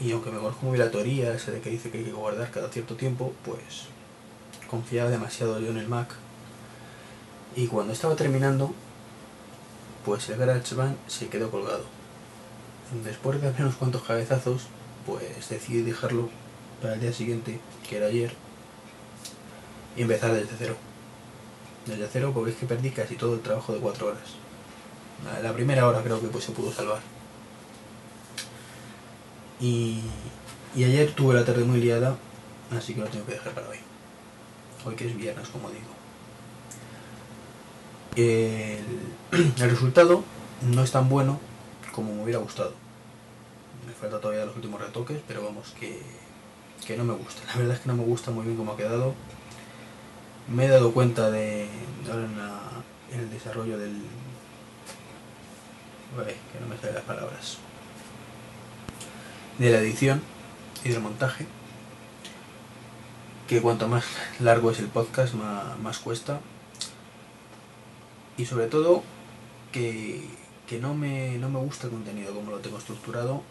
y aunque me conozco muy la teoría esa de que dice que hay que guardar cada cierto tiempo, pues confiaba demasiado yo en el Mac. Y cuando estaba terminando, pues el GarageBand se quedó colgado. Después de hacer unos cuantos cabezazos, pues decidí dejarlo para el día siguiente, que era ayer, y empezar desde cero. desde cero porque es que perdí casi todo el trabajo de cuatro horas. La, primera hora creo que pues se pudo salvar. Y, y ayer tuve la tarde muy liada, así que lo tengo que dejar para hoy. Hoy que es viernes, como digo. El, [clears throat] el resultado no es tan bueno como me hubiera gustado. Me falta todavía los últimos retoques, pero vamos, que, que no me gusta. La verdad es que no me gusta muy bien cómo ha quedado. Me he dado cuenta de ahora en, la- en el desarrollo del... Que no me salen las palabras. De la edición y del montaje. Que cuanto más largo es el podcast, más, más cuesta. Y sobre todo, que, que no, me, no me gusta el contenido como lo tengo estructurado.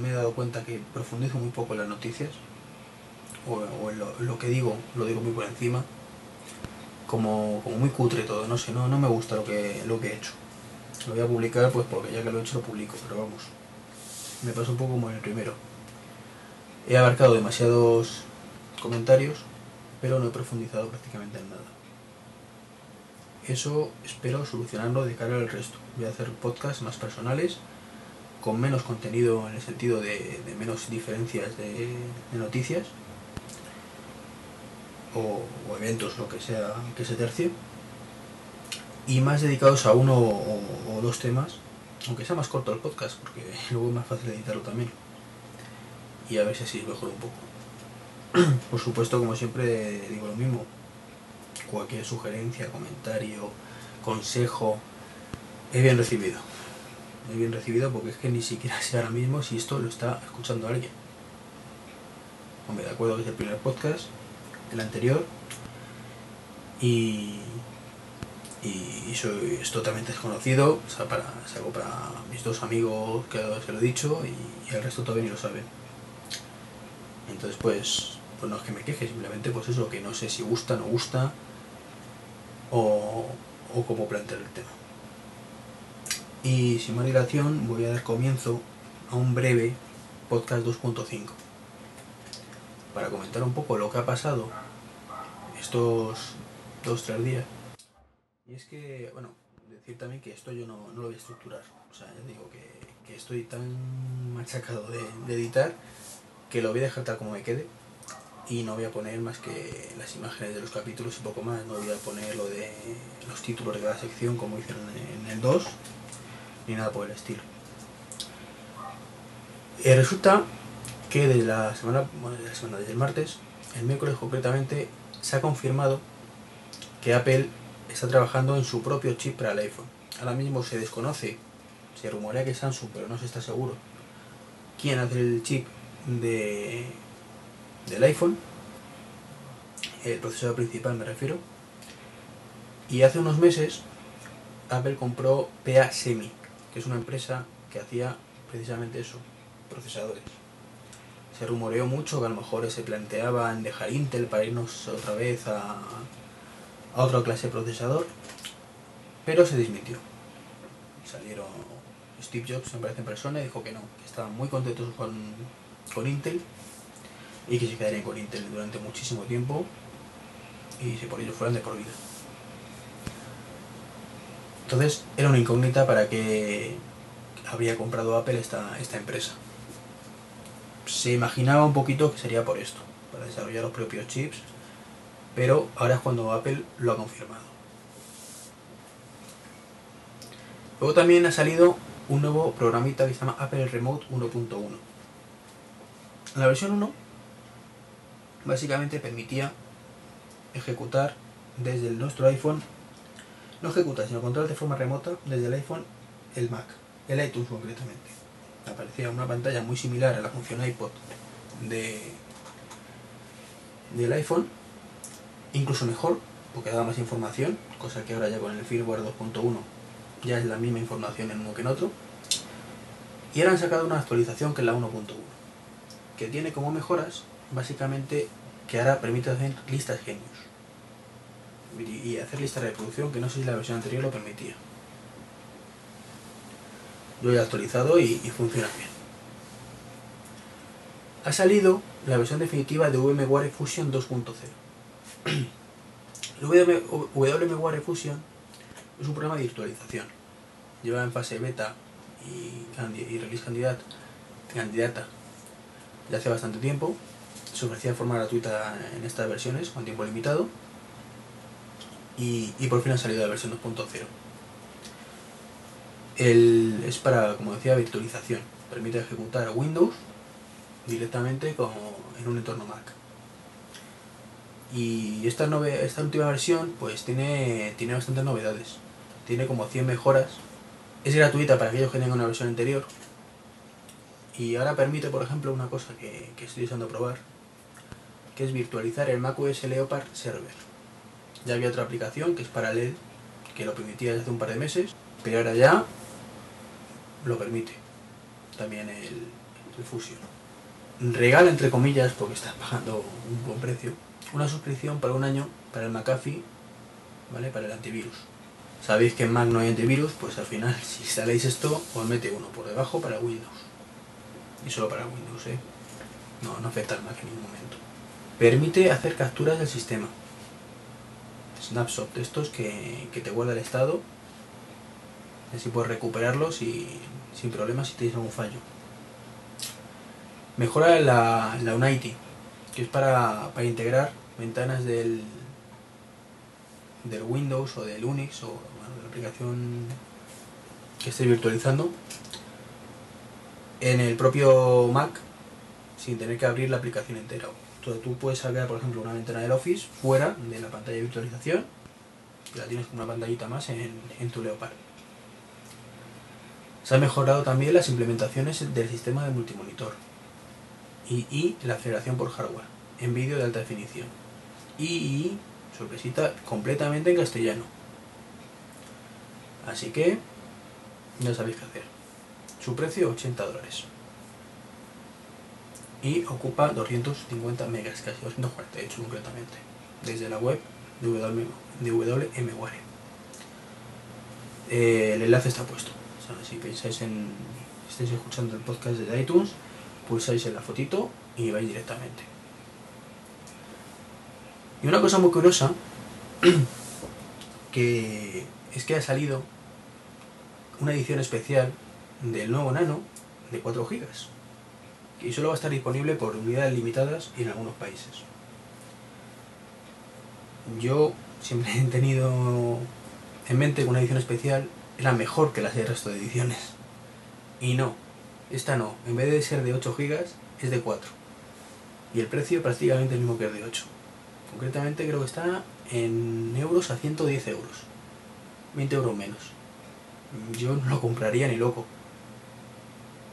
Me he dado cuenta que profundizo muy poco en las noticias. O, lo, lo que digo, lo digo muy por encima. Como, como muy cutre todo, no sé, no, no me gusta lo que, lo que he hecho. Lo voy a publicar pues porque ya que lo he hecho lo publico, pero vamos. Me pasa un poco como en el primero. He abarcado demasiados comentarios, pero no he profundizado prácticamente en nada. Eso espero solucionarlo de cara al resto. Voy a hacer podcasts más personales, con menos contenido en el sentido de, menos diferencias de noticias o, eventos, lo que sea que se tercie, y más dedicados a uno o, o dos temas, aunque sea más corto el podcast, porque [laughs] luego es más fácil editarlo también. Y a ver si así mejor un poco. [clears throat] Por supuesto, como siempre, digo lo mismo. Cualquier sugerencia, comentario, consejo, es bien recibido. Es bien recibido porque es que ni siquiera sé ahora mismo si esto lo está escuchando alguien. Hombre, de acuerdo que es el primer podcast, el anterior, y, y soy, es totalmente desconocido, o sea, para, es algo para mis dos amigos que se lo he dicho y, y el resto todavía ni lo saben. Entonces, pues, pues no es que me queje, simplemente pues eso, que no sé si gusta, no gusta o, o cómo plantear el tema. Y sin más dilación voy a dar comienzo a un breve podcast 2.5 para comentar un poco lo que ha pasado estos dos, tres días. Y es que, bueno, decir también que esto yo no, no lo voy a estructurar. O sea, ya digo que, que estoy tan machacado de, de editar que lo voy a dejar tal como me quede y no voy a poner más que las imágenes de los capítulos y poco más. No voy a poner lo de los títulos de cada sección como hicieron en el 2 ni nada por el estilo. Eh, resulta que desde la semana, bueno, desde la semana, desde el martes, el miércoles concretamente, se ha confirmado que Apple está trabajando en su propio chip para el iPhone. Ahora mismo se desconoce, se rumorea que es Samsung, pero no se está seguro quién hace el chip de, del iPhone, el procesador principal me refiero. Y hace unos meses Apple compró PA Semi, que es una empresa que hacía precisamente eso, procesadores. Se rumoreó mucho que a lo mejor se planteaban dejar Intel para irnos otra vez a, a otra clase de procesador, pero se desmintió. Salieron Steve Jobs, me parece en persona, y dijo que no, que estaban muy contentos con, con Intel y que se quedarían con Intel durante muchísimo tiempo y si por ello fueran de por vida. Entonces era una incógnita para que habría comprado Apple esta, esta empresa. Se imaginaba un poquito que sería por esto, para desarrollar los propios chips, pero ahora es cuando Apple lo ha confirmado. Luego también ha salido un nuevo programita que se llama Apple Remote 1.1. La versión 1 básicamente permitía ejecutar desde nuestro iPhone, no ejecutar, sino controlar de forma remota desde el iPhone el Mac, el iTunes concretamente. Aparecía una pantalla muy similar a la función iPod de, del iPhone, incluso mejor, porque daba más información, cosa que ahora ya con el firmware 2.1 ya es la misma información en uno que en otro. Y ahora han sacado una actualización que es la 1.1, que tiene como mejoras básicamente que ahora permite hacer listas genios y hacer listas de reproducción que no sé si la versión anterior lo permitía. Yo ya he actualizado y, funciona bien. Ha salido la versión definitiva de VMware Fusion 2.0. [clears throat] El WM VMware Fusion es un programa de virtualización. Lleva en fase beta y, y release candidata, candidata de hace bastante tiempo. Se ofrecía de forma gratuita en estas versiones con tiempo limitado. Y por fin ha salido la versión 2.0. Es para, como decía, virtualización. Permite ejecutar Windows directamente como en un entorno Mac. Y esta, nove- esta última versión pues tiene, tiene bastantes novedades. Tiene como 100 mejoras. Es gratuita para aquellos que tengan una versión anterior. Y ahora permite, por ejemplo, una cosa que, estoy usando a probar, que es virtualizar el macOS Leopard Server. Ya había otra aplicación que es Parallel, que lo permitía desde hace un par de meses, pero ahora ya lo permite. También el, el Fusion. Regala, entre comillas, porque está pagando un buen precio, una suscripción para un año para el McAfee, ¿vale? Para el antivirus. Sabéis que en Mac no hay antivirus, pues al final, [laughs] si instaláis esto, os mete uno por debajo para Windows. Y solo para Windows, ¿eh? No, no afecta al Mac en ningún momento. Permite hacer capturas del sistema. Snapshot de estos que, que te guarda el estado. Así puedes recuperarlos y sin problemas si tenéis algún fallo. Mejora la, la Unity, que es para, para integrar ventanas del, del Windows o del Unix o de la aplicación que esté virtualizando en el propio Mac sin tener que abrir la aplicación entera. Entonces tú puedes sacar, por ejemplo, una ventana del Office fuera de la pantalla de virtualización y la tienes como una pantallita más en, en tu Leopard. Se han mejorado también las implementaciones del sistema de multimonitor y, la aceleración por hardware en vídeo de alta definición. Y, y, sorpresita, completamente en castellano. Así que ya sabéis qué hacer. Su precio 80 dólares. Y ocupa 250 megas, casi 248 concretamente, desde la web de, WM, de WMWare. El enlace está puesto. Si pensáis en. estáis escuchando el podcast de iTunes, pulsáis en la fotito y vais directamente. Y una cosa muy curiosa, que es que ha salido una edición especial del nuevo Nano de 4 GB. Y solo va a estar disponible por unidades limitadas y en algunos países. Yo siempre he tenido en mente una edición especial era mejor que las del resto de ediciones. Y no, esta no. En vez de ser de 8 GB, es de 4. Y el precio prácticamente el mismo que el de 8. Concretamente creo que está en euros a 110 euros. 20 euros menos. Yo no lo compraría ni loco.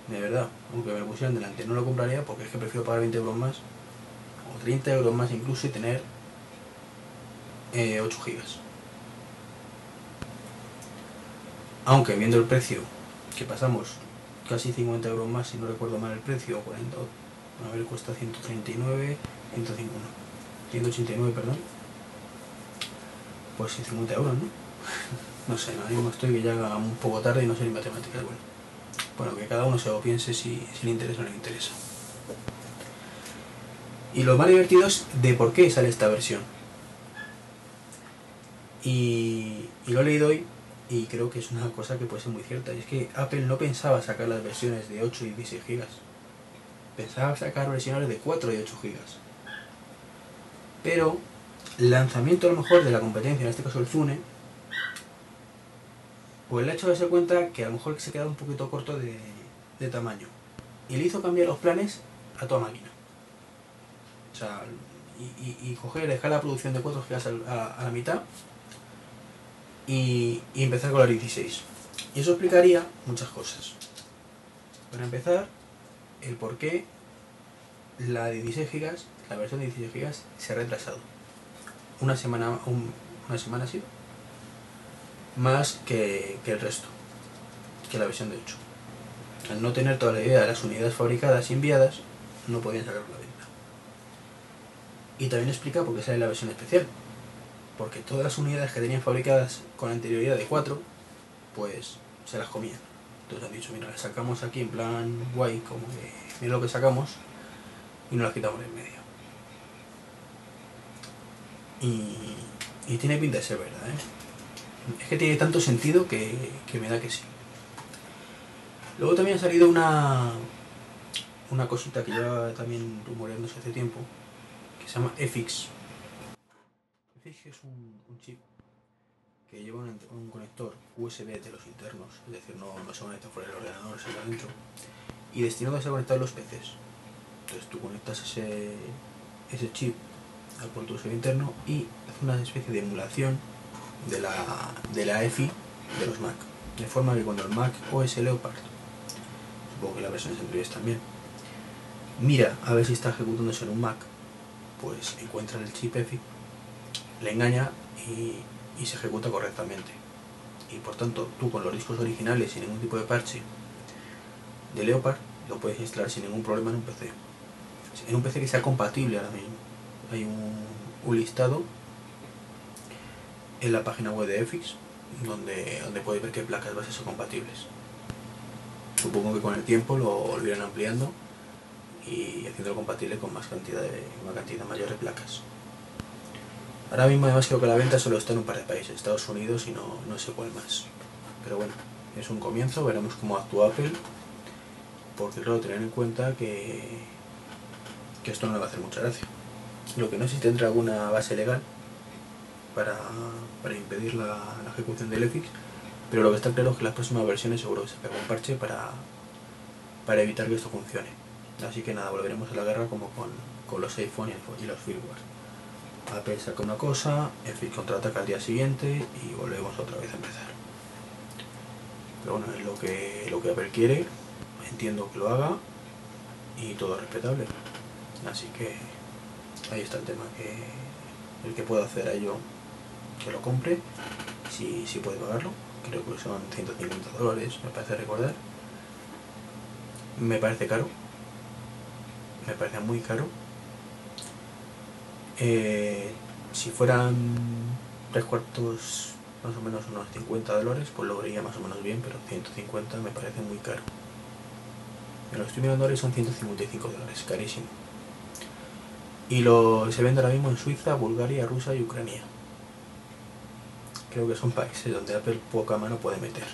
De verdad, aunque me pusieran delante. No lo compraría porque es que prefiero pagar 20 euros más. O 30 euros más incluso y tener eh, 8 gigas. Aunque viendo el precio que pasamos, casi 50 euros más si no recuerdo mal el precio, o 40, a ver, cuesta 139, 151, 189, perdón. Pues sí, 50 euros, ¿no? [laughs] no sé, ahora mismo estoy que ya un poco tarde y no sé ni matemáticas, bueno. Bueno, que cada uno se lo piense si, si le interesa o no le interesa. Y lo más divertido es de por qué sale esta versión. Y, y lo he leído hoy y creo que es una cosa que puede ser muy cierta. Y es que Apple no pensaba sacar las versiones de 8 y 16 gigas. Pensaba sacar versiones de 4 y 8 gigas. Pero lanzamiento a lo mejor de la competencia, en este caso el Zune, pues le ha hecho darse cuenta que a lo mejor se quedaba un poquito corto de, de tamaño. Y le hizo cambiar los planes a toda máquina. O sea, y, y, coger, dejar la producción de 4 gigas a, a, a la mitad y, empezar con la 16. Y eso explicaría muchas cosas. Para empezar, el por qué la de 16 GB, la versión de 16 GB, se ha retrasado. Una semana, un, una semana ha sido. Más que, que, el resto, que la versión de 8. Al no tener toda la idea de las unidades fabricadas y enviadas, no podían sacarlo a la venta. Y también explica por qué sale la versión especial porque todas las unidades que tenían fabricadas con anterioridad de 4, pues se las comían. Entonces han dicho, mira, las sacamos aquí en plan guay, como que mira lo que sacamos, y nos las quitamos en medio. Y, Y tiene pinta de ser verdad, ¿eh? Es que tiene tanto sentido que, que me da que sí. Luego también ha salido una, una cosita que lleva también rumoreándose hace tiempo, que se llama EFIX. EFIX es un, un chip que lleva un, un conector USB de los internos, es decir, no, no se conecta fuera del ordenador, se va adentro, y destinado a ser conectado a los PCs. Entonces tú conectas ese, ese chip al puerto USB interno y hace una especie de emulación de la, de la EFI de los Mac. De forma que cuando el Mac OS Leopard, supongo que la versión anteriores también, mira a ver si está ejecutándose en un Mac, pues encuentra el chip EFI, le engaña y, se ejecuta correctamente. Y por tanto, tú con los discos originales sin ningún tipo de parche de Leopard, lo puedes instalar sin ningún problema en un PC. En un PC que sea compatible ahora mismo. Hay un, listado en la página web de EFIX donde, donde puedes ver qué placas bases son compatibles. Supongo que con el tiempo lo, lo ampliando y haciéndolo compatible con más cantidad de, una cantidad mayor de placas. Ahora mismo además creo que la venta solo está en un par de países, Estados Unidos y no, no sé cuál más. Pero bueno, es un comienzo, veremos cómo actúa Apple, porque claro, tener en cuenta que, que esto no le va a hacer mucha gracia. Lo que no sé si tendrá alguna base legal para, para impedir la, ejecución del EFIX, pero lo que está claro es que las próximas versiones seguro que sacarán un parche para, para evitar que esto funcione. Así que nada, volveremos a la guerra como con, con los iPhone y los firmware. Apple saca una cosa, EFIX contraataca al día siguiente y volvemos otra vez a empezar. Pero bueno, es lo que, lo que Apple quiere, entiendo que lo haga y todo respetable. Así que ahí está el tema, que el que pueda hacer a ello, que lo compre, si, si puede pagarlo, creo que son 150 dólares, me parece recordar. Me parece caro, me parece muy caro. Eh, si fueran tres cuartos, más o menos unos 50 dólares, pues lo vería más o menos bien, pero 150 me parece muy caro. Me lo estoy mirando ahora y son 155 dólares, carísimo. Y lo se vende ahora mismo en Suiza, Bulgaria, Rusia y Ucrania. Creo que son países donde Apple poca mano puede meter.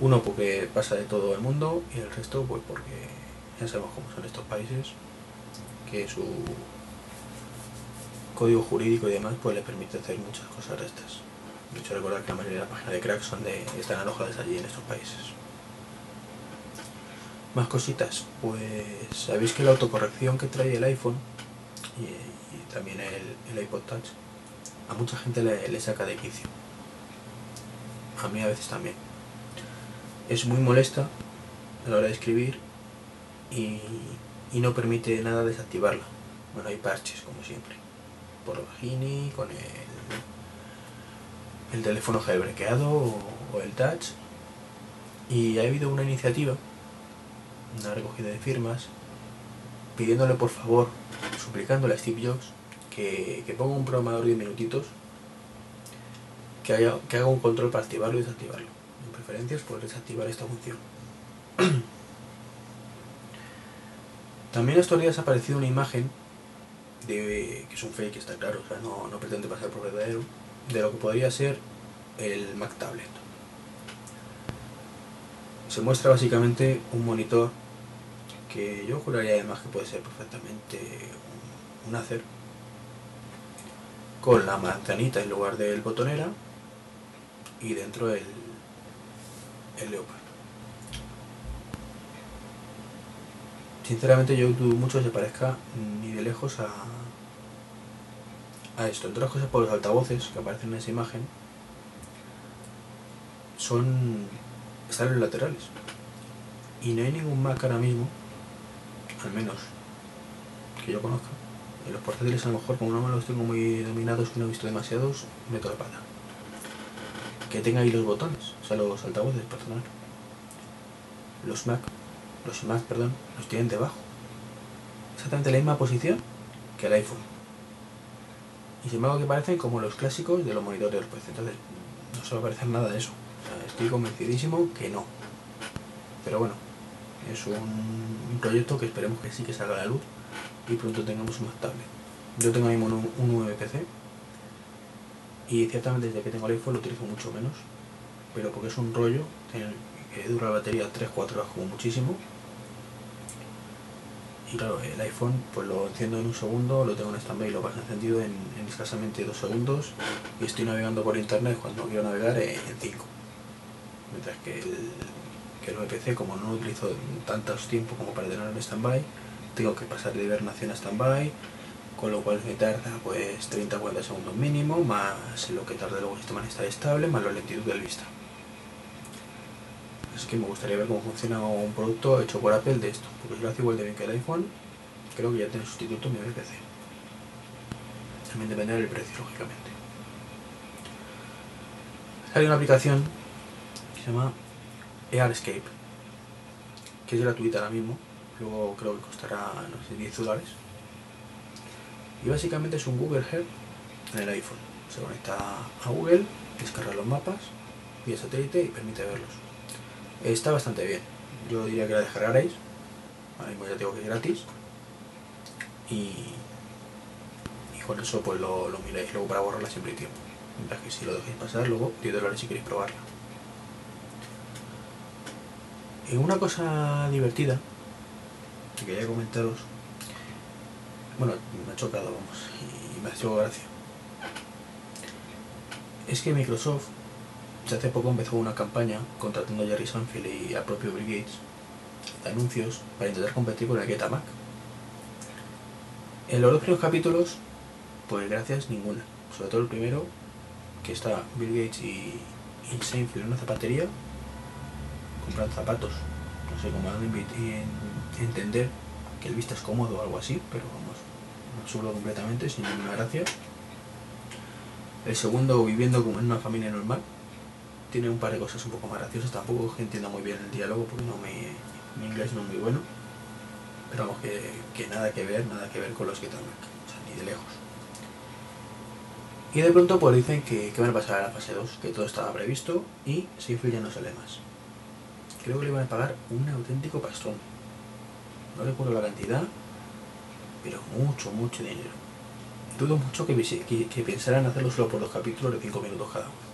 Uno porque pasa de todo el mundo y el resto pues porque ya sabemos cómo son estos países, que su código jurídico y demás pues le permite hacer muchas cosas de estas. De hecho recordar que la mayoría de las páginas de crack son de, están alojadas allí en estos países. Más cositas, pues sabéis que la autocorrección que trae el iPhone y, y también el, el iPod Touch a mucha gente le, le saca de quicio. A mí a veces también. Es muy molesta a la hora de escribir y, y no permite nada desactivarla. Bueno, hay parches como siempre. Por Gini, con el, el teléfono jailbreakado o, el touch. Y ha habido una iniciativa, una recogida de firmas, pidiéndole por favor, suplicándole a Steve Jobs que, que ponga un programador de 10 minutitos que, haya, que haga un control para activarlo y desactivarlo. En preferencias por desactivar esta función. [clears throat] También estos días ha aparecido una imagen de que es un fake, está claro, no pretende pasar por verdadero, de lo que podría ser el Mac Tablet. Se muestra básicamente un monitor que yo juraría además que puede ser perfectamente un, un Acer con la manzanita en lugar del botonera y dentro el, el Leopard. Sinceramente yo dudo mucho que se parezca ni de lejos a, a esto. Entre otras cosas por los altavoces que aparecen en esa imagen son están los laterales. Y no hay ningún Mac ahora mismo, al menos que yo conozca. En los portátiles a lo mejor como no los tengo muy dominados que no he visto demasiados, meto la pata. Que tenga ahí los botones, o sea los altavoces, perdón. Los Mac, los iMac, perdón, los tienen debajo. Exactamente la misma posición que el iPhone. Y sin embargo que parecen como los clásicos de los monitores PC. Entonces, no se va a parecer nada de eso. Estoy convencidísimo que no. Pero bueno, es un, proyecto que esperemos que sí que salga a la luz y pronto tengamos un Mac tablet. Yo tengo ahí un, un VPC y ciertamente desde que tengo el iPhone lo utilizo mucho menos, pero porque es un rollo, que dura la batería 3-4 horas como muchísimo. Y claro, el iPhone pues lo enciendo en un segundo, lo tengo en stand-by, lo paso encendido en, escasamente dos segundos y estoy navegando por internet cuando quiero navegar en 5. Mientras que el, que el VPC, como no utilizo tantos tiempo como para tenerlo en stand-by, tengo que pasar de hibernación a stand-by, con lo cual me tarda pues 30-40 segundos mínimo, más lo que tarda luego el sistema en estar estable, más la lentitud del vista. Así que me gustaría ver cómo funciona un producto hecho por Apple de esto, porque si lo hace igual de bien que el iPhone, creo que ya tiene sustituto en mi VPC. También depende del precio, lógicamente. Hay una aplicación que se llama AirScape, que es gratuita ahora mismo, luego creo que costará, no sé, 10 dólares y básicamente es un Google Earth en el iPhone. Se conecta a Google, descarga los mapas vía satélite y permite verlos. Está bastante bien. Yo diría que la descargaréis. Ahora mismo ya tengo que es gratis. Y, y con eso pues lo, lo miráis luego para borrarla siempre hay tiempo. Mientras que si lo dejéis pasar, luego 10 dólares si queréis probarla. Y una cosa divertida que quería comentaros bueno, me ha chocado, vamos, y me ha hecho gracia. Es que Microsoft hace poco empezó una campaña contratando a Jerry Sanfield y al propio Bill Gates de anuncios para intentar competir con el Get Mac. En los dos primeros capítulos, pues gracias ninguna. Sobre todo el primero, que está Bill Gates y, y en una zapatería comprando zapatos. No sé cómo a entender que el vista es cómodo o algo así, pero vamos, absurdo completamente, sin ninguna gracia. El segundo, viviendo como en una familia normal. Tiene un par de cosas un poco más graciosas, tampoco que entienda muy bien el diálogo porque no me, mi inglés no es muy bueno. Pero vamos, que, nada que ver, nada que ver con los que están o sea, ni de lejos. Y de pronto pues dicen que, que van a pasar a la fase 2, que todo estaba previsto y Seinfeld ya no sale más. Creo que le van a pagar un auténtico pastón. No recuerdo la cantidad, pero mucho, mucho dinero. Dudo mucho que, que, pensaran hacerlo solo por dos capítulos de 5 minutos cada uno.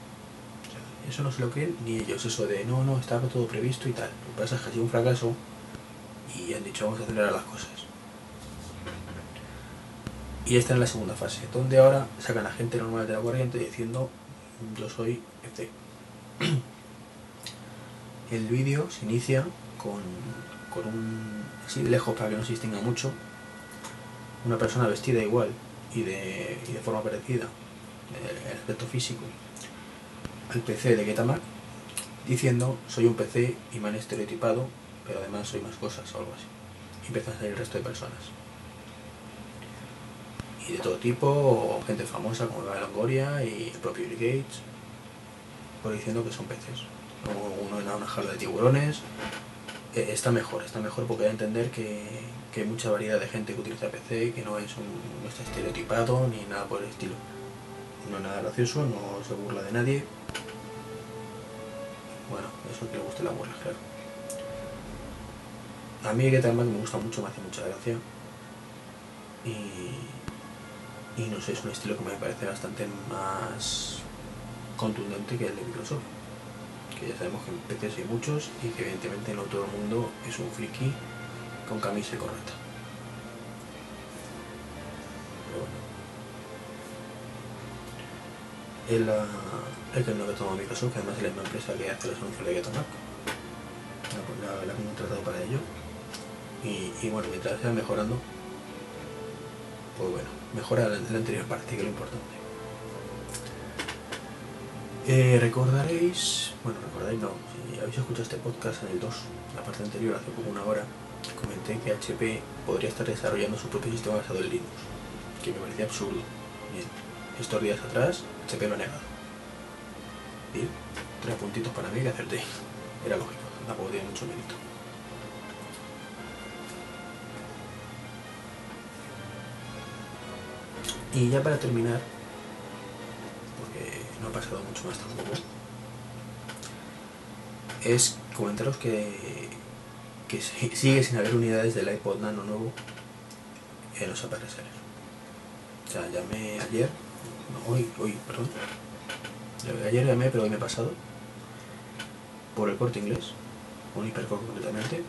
Eso no se lo creen ni ellos, eso de no, no, estaba todo previsto y tal. Lo que pasa es que ha sido un fracaso y han dicho vamos a acelerar las cosas. Y esta es la segunda fase, donde ahora sacan a gente normal de la corriente diciendo yo soy este. [clears throat] El vídeo se inicia con, con un así lejos para que no se distinga mucho una persona vestida igual y de, y de forma parecida, el aspecto físico, al PC de Getamac, diciendo soy un PC han estereotipado, pero además soy más cosas o algo así. Y empiezan a salir el resto de personas. Y de todo tipo, gente famosa como Eva Longoria y el propio Bill Gates, por diciendo que son peces. Uno en una jaula de tiburones. Eh, está mejor, está mejor porque da a entender que, que hay mucha variedad de gente que utiliza PC, que no, es un, no está estereotipado ni nada por el estilo. No es nada gracioso, no se burla de nadie. Bueno, eso que le guste la burla, claro. A mí que también me gusta mucho, me hace mucha gracia. Y, y no sé, es un estilo que me parece bastante más contundente que el de Microsoft. Que ya sabemos que en PC hay muchos y que evidentemente no todo el mundo es un friki con camisa correcta. Pero bueno. El, el que no que toma Microsoft, que además es la misma empresa que hace los anuncios de Getomac. Pues la, la, la han contratado para ello. Y, bueno, mientras sea mejorando, pues bueno, mejora la, la anterior parte, que es lo importante. Eh, recordaréis, bueno, recordaréis no, si habéis escuchado este podcast en el 2, la parte anterior, hace como una hora, comenté que HP podría estar desarrollando su propio sistema basado en Linux, que me parecía absurdo. Bien, estos días atrás HP lo ha negado. Bien, tres puntitos para mí que acerté. Era lógico, tampoco tiene mucho mérito. Y ya para terminar, porque no ha pasado mucho más tampoco, es comentaros que que sigue sin haber unidades del iPod Nano nuevo en los APRS. O sea, llamé ayer, no, hoy, hoy, perdón. Ayer llamé, pero hoy me he pasado. Por el corte inglés, un hipercore completamente.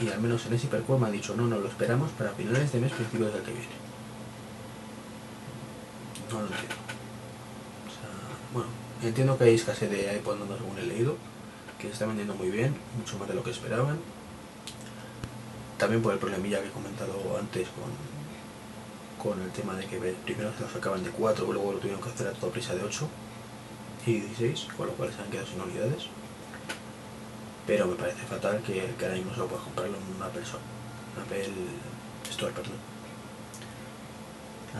Y al menos en ese hipercore me ha dicho, no, no, lo esperamos para finales de mes, principios del que viene. No lo entiendo. O sea, bueno, entiendo que hay escasez de iPod, no según he leído, que se está vendiendo muy bien, mucho más de lo que esperaban. También por el problemilla que he comentado antes con, con el tema de que primero se lo sacaban de 4, luego lo tuvieron que hacer a toda prisa de 8 y 16, con lo cual se han quedado sin unidades. Pero me parece fatal que, que ahora mismo solo puedas comprarlo en una persona, una Apple Store, perdón.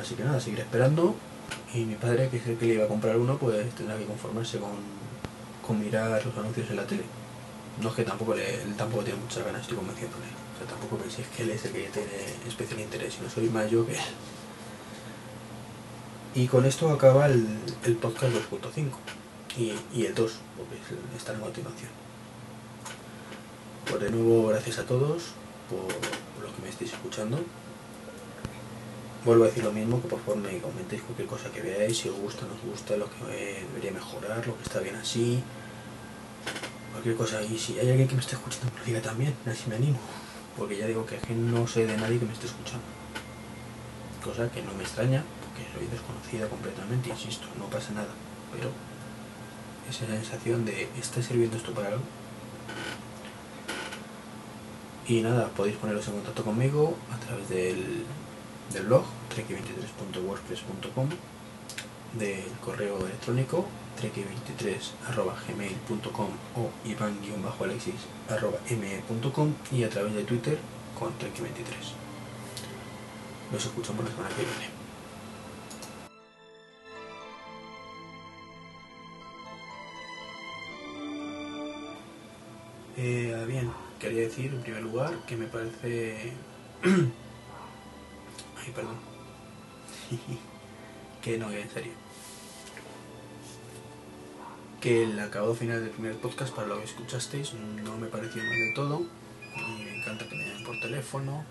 Así que nada, seguiré esperando y mi padre, que es el que le iba a comprar uno, pues tendrá que conformarse con, con mirar los anuncios en la tele. No es que tampoco le, él tampoco tiene muchas ganas, estoy convenciéndole. O sea, tampoco penséis que él es el que tiene especial interés, sino soy más yo que él. Y con esto acaba el, el podcast 2.5 y, y el 2, porque es- está en continuación. Pues de nuevo, gracias a todos por, lo que me estéis escuchando. Vuelvo a decir lo mismo, que por favor me comentéis cualquier cosa que veáis, si os gusta, no os gusta, lo que debería mejorar, lo que está bien así, cualquier cosa. Y si hay alguien que me esté escuchando, que lo diga también, así me animo. Porque ya digo que no sé de nadie que me esté escuchando. Cosa que no me extraña, soy desconocida completamente, insisto, no pasa nada. Pero esa sensación de, ¿está sirviendo esto para algo? Y nada, podéis poneros en contacto conmigo a través del, del blog trek23.wordpress.com, del correo electrónico trek23.gmail.com o ivan-alexis.me.com y a través de Twitter con trek23. Nos escuchamos la semana que viene. Eh, bien, quería decir en primer lugar que me parece... [clears throat] Ay, perdón. [laughs] que no, en serio. Que el acabado final del primer podcast, para lo que escuchasteis, no me pareció mal de todo. Me encanta que me llamen por teléfono.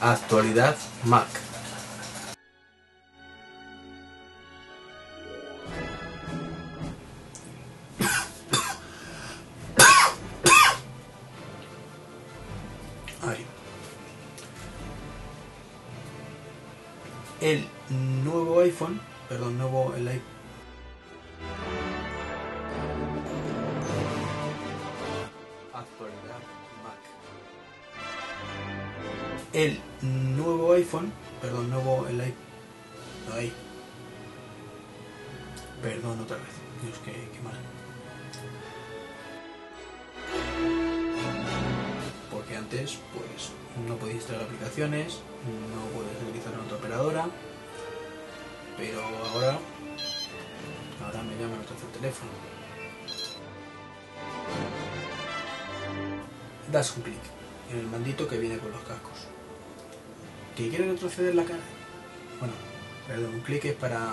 Actualidad Mac. Retroceder la cara? Bueno, perdón, un clic es para